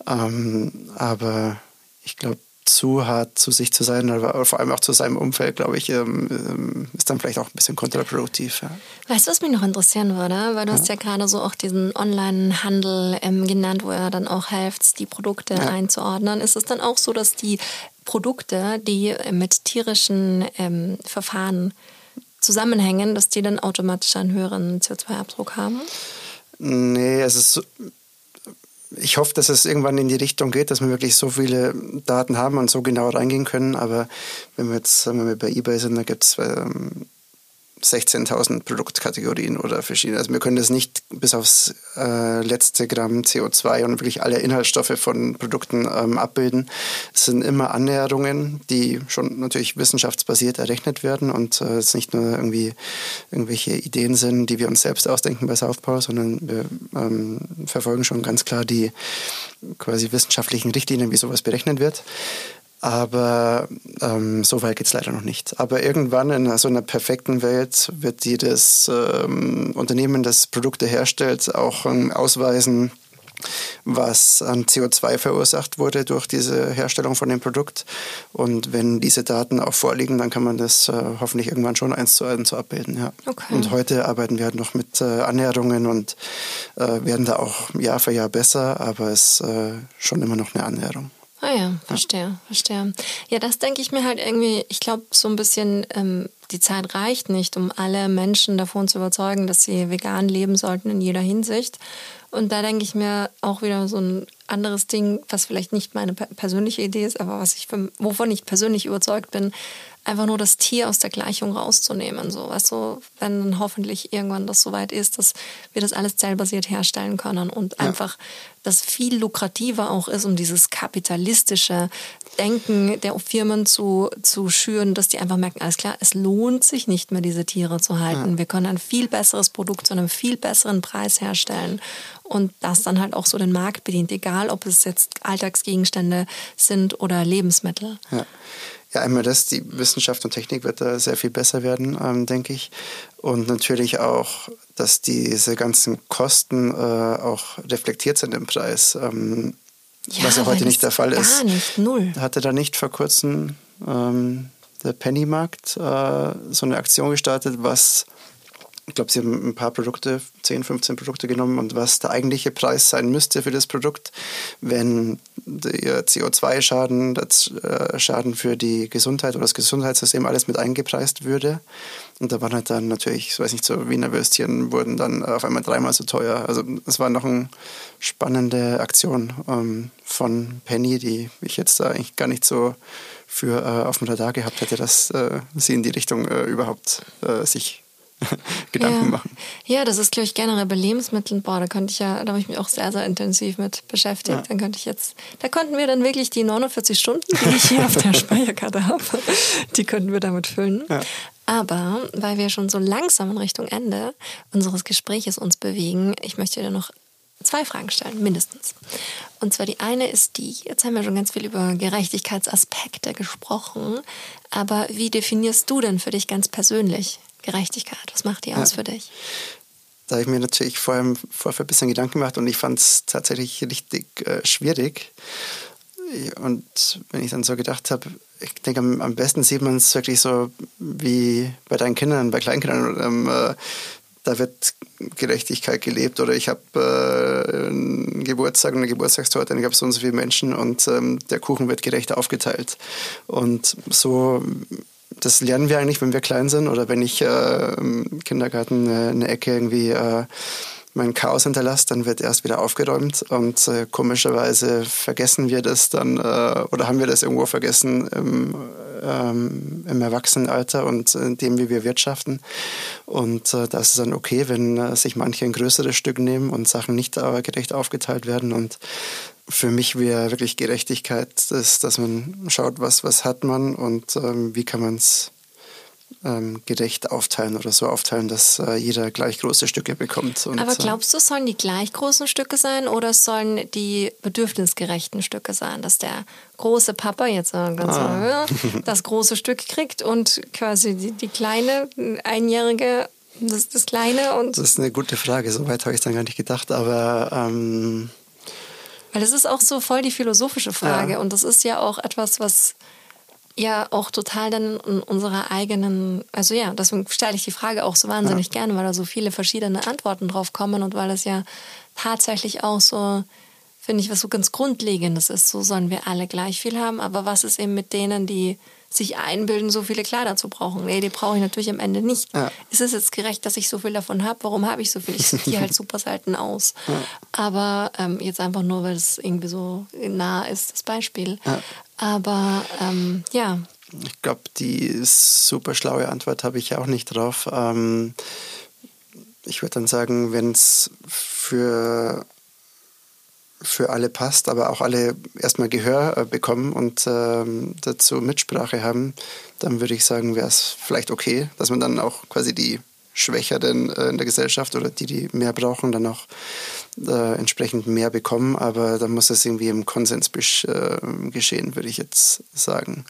[SPEAKER 2] Ähm, aber ich glaube, zu hart zu sich zu sein, aber vor allem auch zu seinem Umfeld, glaube ich, ähm, ähm, ist dann vielleicht auch ein bisschen kontraproduktiv. Ja.
[SPEAKER 1] Weißt du, was mich noch interessieren würde? Weil du ja. hast ja gerade so auch diesen Online-Handel ähm, genannt, wo er dann auch hilft, die Produkte ja. einzuordnen. Ist es dann auch so, dass die Produkte, die mit tierischen ähm, Verfahren zusammenhängen, dass die dann automatisch einen höheren CO2-Abdruck haben?
[SPEAKER 2] Nee, es ist ich hoffe, dass es irgendwann in die Richtung geht, dass wir wirklich so viele Daten haben und so genau reingehen können. Aber wenn wir jetzt sagen wir, bei eBay sind, da gibt es ähm, 16.000 Produktkategorien oder verschiedene. Also wir können das nicht bis aufs äh, letzte Gramm CO2 und wirklich alle Inhaltsstoffe von Produkten ähm, abbilden. Es sind immer Annäherungen, die schon natürlich wissenschaftsbasiert errechnet werden und äh, es nicht nur irgendwie irgendwelche Ideen sind, die wir uns selbst ausdenken bei Southpaw, sondern wir ähm, verfolgen schon ganz klar die quasi wissenschaftlichen Richtlinien, wie sowas berechnet wird. Aber ähm, so weit geht es leider noch nicht. Aber irgendwann in so einer perfekten Welt wird jedes ähm, Unternehmen, das Produkte herstellt, auch ähm, ausweisen, was an CO2 verursacht wurde durch diese Herstellung von dem Produkt. Und wenn diese Daten auch vorliegen, dann kann man das äh, hoffentlich irgendwann schon eins zu eins so abbilden. Ja. Okay. Und heute arbeiten wir halt noch mit äh, Annäherungen und äh, werden da auch Jahr für Jahr besser, aber es ist äh, schon immer noch eine Annäherung.
[SPEAKER 1] Ah ja, verstehe, ja. verstehe. Ja, das denke ich mir halt irgendwie, ich glaube, so ein bisschen, ähm, die Zeit reicht nicht, um alle Menschen davon zu überzeugen, dass sie vegan leben sollten in jeder Hinsicht. Und da denke ich mir auch wieder so ein anderes Ding, was vielleicht nicht meine persönliche Idee ist, aber was ich, wovon ich persönlich überzeugt bin, einfach nur das Tier aus der Gleichung rauszunehmen. So, weißt du, wenn dann hoffentlich irgendwann das soweit ist, dass wir das alles zellbasiert herstellen können und ja. einfach das viel lukrativer auch ist, um dieses kapitalistische Denken der Firmen zu, zu schüren, dass die einfach merken, alles klar, es lohnt sich nicht mehr, diese Tiere zu halten. Ja. Wir können ein viel besseres Produkt zu einem viel besseren Preis herstellen und das dann halt auch so den Markt bedient, egal ob es jetzt Alltagsgegenstände sind oder Lebensmittel.
[SPEAKER 2] Ja. Ja, einmal das, die Wissenschaft und Technik wird da sehr viel besser werden, ähm, denke ich. Und natürlich auch, dass diese ganzen Kosten äh, auch reflektiert sind im Preis. Ähm, ja, was ja heute nicht der Fall ist.
[SPEAKER 1] Gar nicht, null.
[SPEAKER 2] Hatte da nicht vor kurzem ähm, der Pennymarkt äh, so eine Aktion gestartet, was ich glaube, sie haben ein paar Produkte, 10, 15 Produkte genommen und was der eigentliche Preis sein müsste für das Produkt, wenn der CO2-Schaden, das äh, Schaden für die Gesundheit oder das Gesundheitssystem alles mit eingepreist würde. Und da waren halt dann natürlich, ich weiß nicht, so Wiener Würstchen wurden dann auf einmal dreimal so teuer. Also es war noch eine spannende Aktion ähm, von Penny, die ich jetzt da eigentlich gar nicht so für äh, auf dem Radar gehabt hätte, dass äh, sie in die Richtung überhaupt sich (laughs) Gedanken
[SPEAKER 1] ja.
[SPEAKER 2] machen.
[SPEAKER 1] Ja, das ist, glaube ich, generell bei Lebensmitteln. Boah, da könnte ich ja, da habe ich mich auch sehr, sehr intensiv mit beschäftigt. Ja. Dann könnte ich jetzt, da könnten wir dann wirklich die 49 Stunden, die ich hier auf der (laughs) Speicherkarte habe, die könnten wir damit füllen. Ja. Aber weil wir schon so langsam in Richtung Ende unseres Gespräches uns bewegen, ich möchte dir noch zwei Fragen stellen, mindestens. Und zwar die eine ist die, jetzt haben wir schon ganz viel über Gerechtigkeitsaspekte gesprochen, aber wie definierst du denn für dich ganz persönlich Gerechtigkeit? Was macht die aus ja. für dich?
[SPEAKER 2] Da habe ich mir natürlich vor allem vorher ein bisschen Gedanken gemacht und ich fand es tatsächlich richtig äh, schwierig. Und wenn ich dann so gedacht habe, ich denke, am, am besten sieht man es wirklich so wie bei deinen Kindern, bei Kleinkindern. Ähm, äh, da wird Gerechtigkeit gelebt oder ich habe äh, einen Geburtstag und eine Geburtstagstorte und ich habe so und so viele Menschen und ähm, der Kuchen wird gerecht aufgeteilt. Und so das lernen wir eigentlich, wenn wir klein sind oder wenn ich äh, im Kindergarten eine, eine Ecke irgendwie äh, mein Chaos hinterlasse, dann wird erst wieder aufgeräumt und äh, komischerweise vergessen wir das dann äh, oder haben wir das irgendwo vergessen im, ähm, im Erwachsenenalter und in dem, wie wir wirtschaften. Und äh, das ist dann okay, wenn äh, sich manche ein größeres Stück nehmen und Sachen nicht aber gerecht aufgeteilt werden und für mich wäre wirklich Gerechtigkeit, das, dass man schaut, was, was hat man und ähm, wie kann man es ähm, gerecht aufteilen oder so aufteilen, dass äh, jeder gleich große Stücke bekommt.
[SPEAKER 1] Und, Aber äh, glaubst du, sollen die gleich großen Stücke sein oder sollen die bedürfnisgerechten Stücke sein, dass der große Papa jetzt ganz ah. das große Stück kriegt und quasi die, die kleine einjährige das, das Kleine und.
[SPEAKER 2] Das ist eine gute Frage. So weit habe ich dann gar nicht gedacht. Aber ähm
[SPEAKER 1] weil das ist auch so voll die philosophische Frage ja. und das ist ja auch etwas, was ja auch total dann in unserer eigenen, also ja, deswegen stelle ich die Frage auch so wahnsinnig ja. gerne, weil da so viele verschiedene Antworten drauf kommen und weil es ja tatsächlich auch so, finde ich, was so ganz Grundlegendes ist. So sollen wir alle gleich viel haben, aber was ist eben mit denen, die sich einbilden, so viele Kleider zu brauchen. Nee, die brauche ich natürlich am Ende nicht. Ja. Ist es jetzt gerecht, dass ich so viel davon habe? Warum habe ich so viel? Ich sehe halt (laughs) super selten aus. Ja. Aber ähm, jetzt einfach nur, weil es irgendwie so nah ist, das Beispiel. Ja. Aber ähm, ja.
[SPEAKER 2] Ich glaube, die super schlaue Antwort habe ich auch nicht drauf. Ähm, ich würde dann sagen, wenn es für für alle passt, aber auch alle erstmal Gehör äh, bekommen und ähm, dazu Mitsprache haben, dann würde ich sagen, wäre es vielleicht okay, dass man dann auch quasi die Schwächeren äh, in der Gesellschaft oder die, die mehr brauchen, dann auch äh, entsprechend mehr bekommen. Aber dann muss es irgendwie im Konsens äh, geschehen, würde ich jetzt sagen.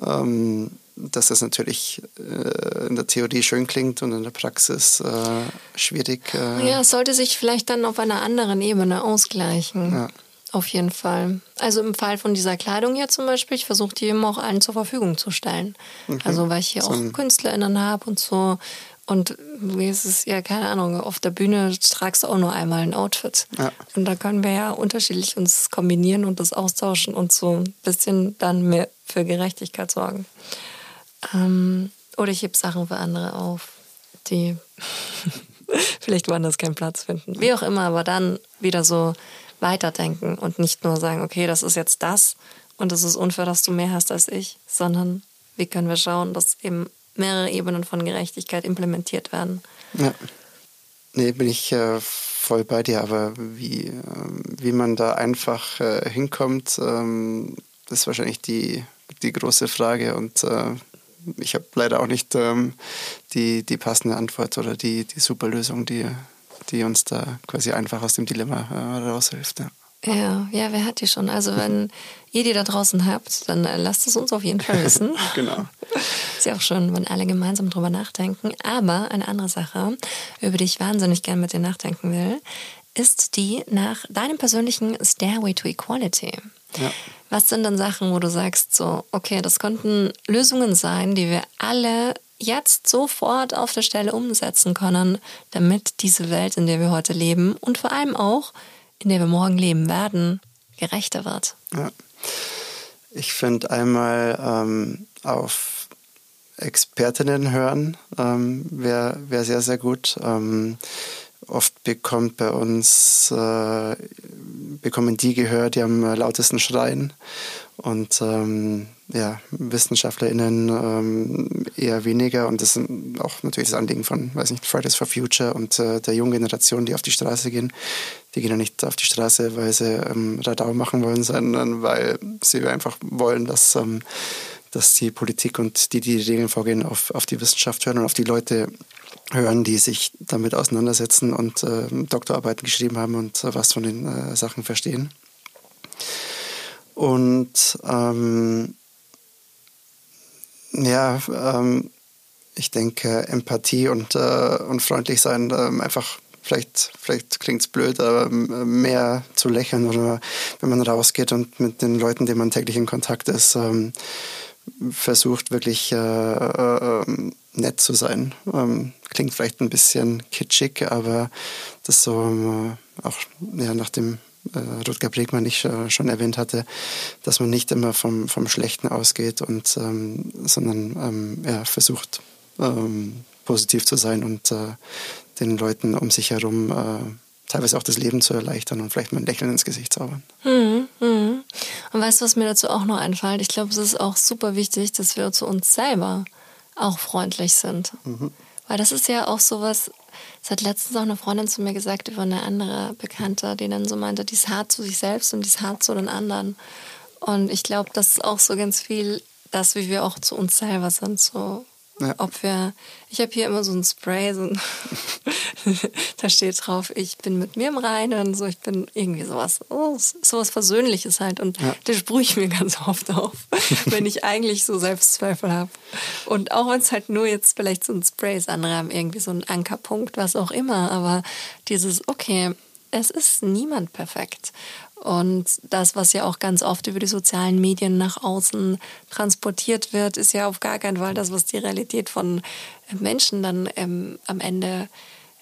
[SPEAKER 2] Ähm, dass das natürlich äh, in der Theorie schön klingt und in der Praxis äh, schwierig.
[SPEAKER 1] Äh ja, es sollte sich vielleicht dann auf einer anderen Ebene ausgleichen. Ja. Auf jeden Fall. Also im Fall von dieser Kleidung hier zum Beispiel, ich versuche die immer auch allen zur Verfügung zu stellen. Okay. Also weil ich hier so auch KünstlerInnen habe und so. Und wie ist es, ja, keine Ahnung, auf der Bühne tragst du auch nur einmal ein Outfit. Ja. Und da können wir ja unterschiedlich uns kombinieren und das austauschen und so ein bisschen dann mehr für Gerechtigkeit sorgen. Ähm, oder ich heb Sachen für andere auf, die (laughs) vielleicht woanders keinen Platz finden. Wie auch immer, aber dann wieder so weiterdenken und nicht nur sagen, okay, das ist jetzt das und es ist unfair, dass du mehr hast als ich, sondern wie können wir schauen, dass eben mehrere Ebenen von Gerechtigkeit implementiert werden.
[SPEAKER 2] Ja. Nee, bin ich äh, voll bei dir, aber wie, äh, wie man da einfach äh, hinkommt, ähm, ist wahrscheinlich die, die große Frage und äh, ich habe leider auch nicht ähm, die, die passende Antwort oder die, die super Lösung, die, die uns da quasi einfach aus dem Dilemma äh, raushilft. Ja.
[SPEAKER 1] Ja, ja, wer hat die schon? Also wenn (laughs) ihr die da draußen habt, dann äh, lasst es uns auf jeden Fall wissen. (laughs)
[SPEAKER 2] genau.
[SPEAKER 1] Ist ja auch schön, wenn alle gemeinsam drüber nachdenken. Aber eine andere Sache, über die ich wahnsinnig gern mit dir nachdenken will, ist die nach deinem persönlichen Stairway to Equality. Ja. Was sind dann Sachen, wo du sagst, so, okay, das könnten Lösungen sein, die wir alle jetzt sofort auf der Stelle umsetzen können, damit diese Welt, in der wir heute leben und vor allem auch, in der wir morgen leben werden, gerechter wird?
[SPEAKER 2] Ja. Ich finde einmal ähm, auf Expertinnen hören ähm, wäre wär sehr, sehr gut. Ähm, oft bekommt bei uns, äh, bekommen die Gehör, die am lautesten schreien. Und ähm, ja, WissenschaftlerInnen ähm, eher weniger. Und das ist auch natürlich das Anliegen von, weiß nicht, Fridays for Future und äh, der jungen Generation, die auf die Straße gehen. Die gehen ja nicht auf die Straße, weil sie ähm, Radau machen wollen, sondern weil sie einfach wollen, dass, ähm, dass die Politik und die, die Regeln vorgehen, auf, auf die Wissenschaft hören und auf die Leute hören, die sich damit auseinandersetzen und äh, Doktorarbeiten geschrieben haben und äh, was von den äh, Sachen verstehen. Und ähm, ja, ähm, ich denke, Empathie und, äh, und freundlich sein, ähm, einfach, vielleicht, vielleicht klingt es blöd, aber ähm, mehr zu lächeln oder wenn man rausgeht und mit den Leuten, denen man täglich in Kontakt ist, ähm, versucht wirklich äh, äh, nett zu sein. Ähm, klingt vielleicht ein bisschen kitschig, aber das so ähm, auch ja, nach dem äh, Rutger Bregmann ich äh, schon erwähnt hatte, dass man nicht immer vom, vom Schlechten ausgeht und ähm, sondern ähm, ja, versucht ähm, positiv zu sein und äh, den Leuten um sich herum äh, teilweise auch das Leben zu erleichtern und vielleicht mal ein Lächeln ins Gesicht zaubern.
[SPEAKER 1] Mhm, mhm. Und weißt du, was mir dazu auch noch einfällt? Ich glaube, es ist auch super wichtig, dass wir zu uns selber auch freundlich sind. Mhm. Weil das ist ja auch sowas, das hat letztens auch eine Freundin zu mir gesagt über eine andere Bekannte, die dann so meinte, die ist hart zu sich selbst und die ist hart zu den anderen. Und ich glaube, das ist auch so ganz viel das, wie wir auch zu uns selber sind. So, Ja. Ob wir, ich habe hier immer so ein Spray, so ein (laughs) da steht drauf, ich bin mit mir im Reinen, so ich bin irgendwie sowas, oh, sowas Versöhnliches halt. Und ja. das sprühe ich mir ganz oft auf, (laughs) wenn ich eigentlich so Selbstzweifel habe. Und auch wenn es halt nur jetzt vielleicht so ein Spray ist, andere haben irgendwie so einen Ankerpunkt, was auch immer, aber dieses, okay, es ist niemand perfekt. Und das, was ja auch ganz oft über die sozialen Medien nach außen transportiert wird, ist ja auf gar keinen Fall das, was die Realität von Menschen dann ähm, am Ende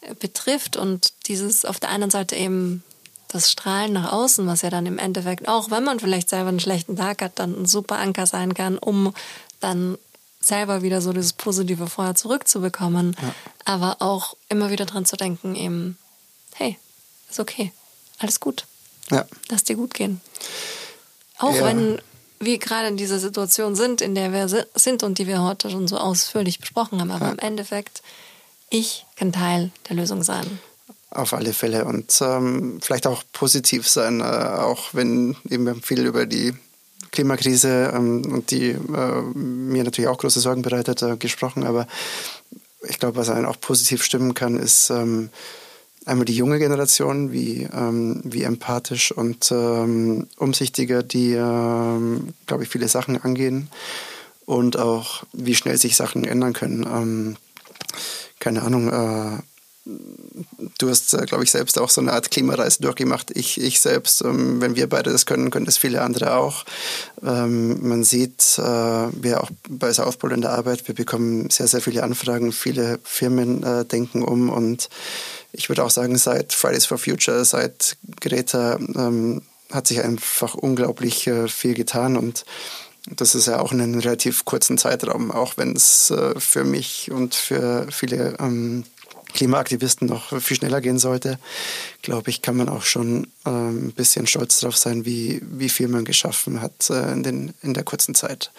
[SPEAKER 1] äh, betrifft. Und dieses auf der einen Seite eben das Strahlen nach außen, was ja dann im Endeffekt auch, wenn man vielleicht selber einen schlechten Tag hat, dann ein super Anker sein kann, um dann selber wieder so dieses positive Feuer zurückzubekommen. Ja. Aber auch immer wieder dran zu denken, eben, hey, ist okay, alles gut. Ja. Lass dir gut gehen. Auch ja. wenn wir gerade in dieser Situation sind, in der wir sind und die wir heute schon so ausführlich besprochen haben. Aber ja. im Endeffekt, ich kann Teil der Lösung sein.
[SPEAKER 2] Auf alle Fälle und ähm, vielleicht auch positiv sein, äh, auch wenn eben viel über die Klimakrise ähm, und die äh, mir natürlich auch große Sorgen bereitet äh, gesprochen, aber ich glaube, was einen auch positiv stimmen kann, ist ähm, einmal die junge Generation, wie, ähm, wie empathisch und ähm, umsichtiger die, ähm, glaube ich, viele Sachen angehen und auch wie schnell sich Sachen ändern können. Ähm, keine Ahnung, äh, du hast, äh, glaube ich, selbst auch so eine Art Klimareise durchgemacht. Ich, ich selbst, ähm, wenn wir beide das können, können das viele andere auch. Ähm, man sieht, äh, wir auch bei South in der Arbeit, wir bekommen sehr, sehr viele Anfragen. Viele Firmen äh, denken um und ich würde auch sagen, seit Fridays for Future, seit Greta ähm, hat sich einfach unglaublich äh, viel getan und das ist ja auch in einem relativ kurzen Zeitraum, auch wenn es äh, für mich und für viele ähm, Klimaaktivisten noch viel schneller gehen sollte, glaube ich, kann man auch schon äh, ein bisschen stolz darauf sein, wie, wie viel man geschaffen hat äh, in, den, in der kurzen Zeit.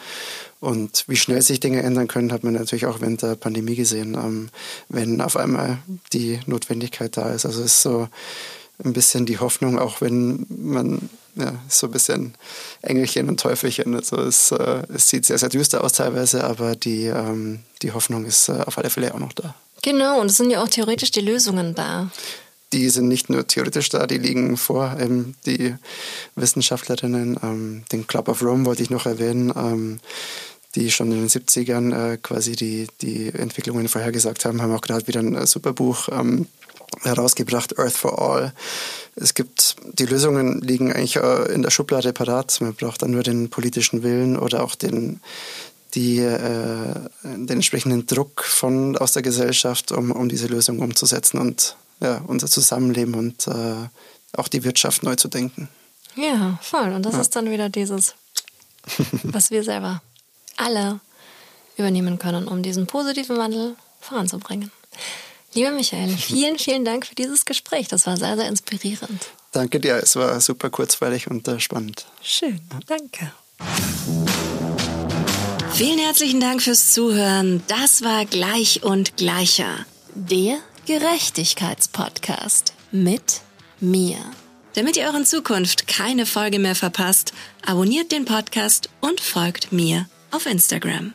[SPEAKER 2] Und wie schnell sich Dinge ändern können, hat man natürlich auch während der Pandemie gesehen, ähm, wenn auf einmal die Notwendigkeit da ist. Also es ist so ein bisschen die Hoffnung, auch wenn man ja, so ein bisschen Engelchen und Teufelchen. Also es, äh, es sieht sehr, sehr düster aus teilweise, aber die, ähm, die Hoffnung ist äh, auf alle Fälle auch noch da.
[SPEAKER 1] Genau, und es sind ja auch theoretisch die Lösungen da.
[SPEAKER 2] Die sind nicht nur theoretisch da, die liegen vor. Ähm, die Wissenschaftlerinnen, ähm, den Club of Rome wollte ich noch erwähnen, ähm, die schon in den 70ern äh, quasi die, die Entwicklungen vorhergesagt haben, haben auch gerade wieder ein äh, super Buch ähm, herausgebracht, Earth for All. Es gibt, die Lösungen liegen eigentlich äh, in der Schublade parat. Man braucht dann nur den politischen Willen oder auch den, die, äh, den entsprechenden Druck von, aus der Gesellschaft, um, um diese Lösung umzusetzen und ja, unser Zusammenleben und äh, auch die Wirtschaft neu zu denken.
[SPEAKER 1] Ja, voll. Und das ja. ist dann wieder dieses, (laughs) was wir selber alle übernehmen können, um diesen positiven Wandel voranzubringen. Lieber Michael, (laughs) vielen, vielen Dank für dieses Gespräch. Das war sehr, sehr inspirierend.
[SPEAKER 2] Danke dir. Es war super kurzweilig und äh, spannend.
[SPEAKER 1] Schön. Danke. Vielen herzlichen Dank fürs Zuhören. Das war Gleich und Gleicher. Der Gerechtigkeitspodcast mit mir. Damit ihr euren Zukunft keine Folge mehr verpasst, abonniert den Podcast und folgt mir auf Instagram.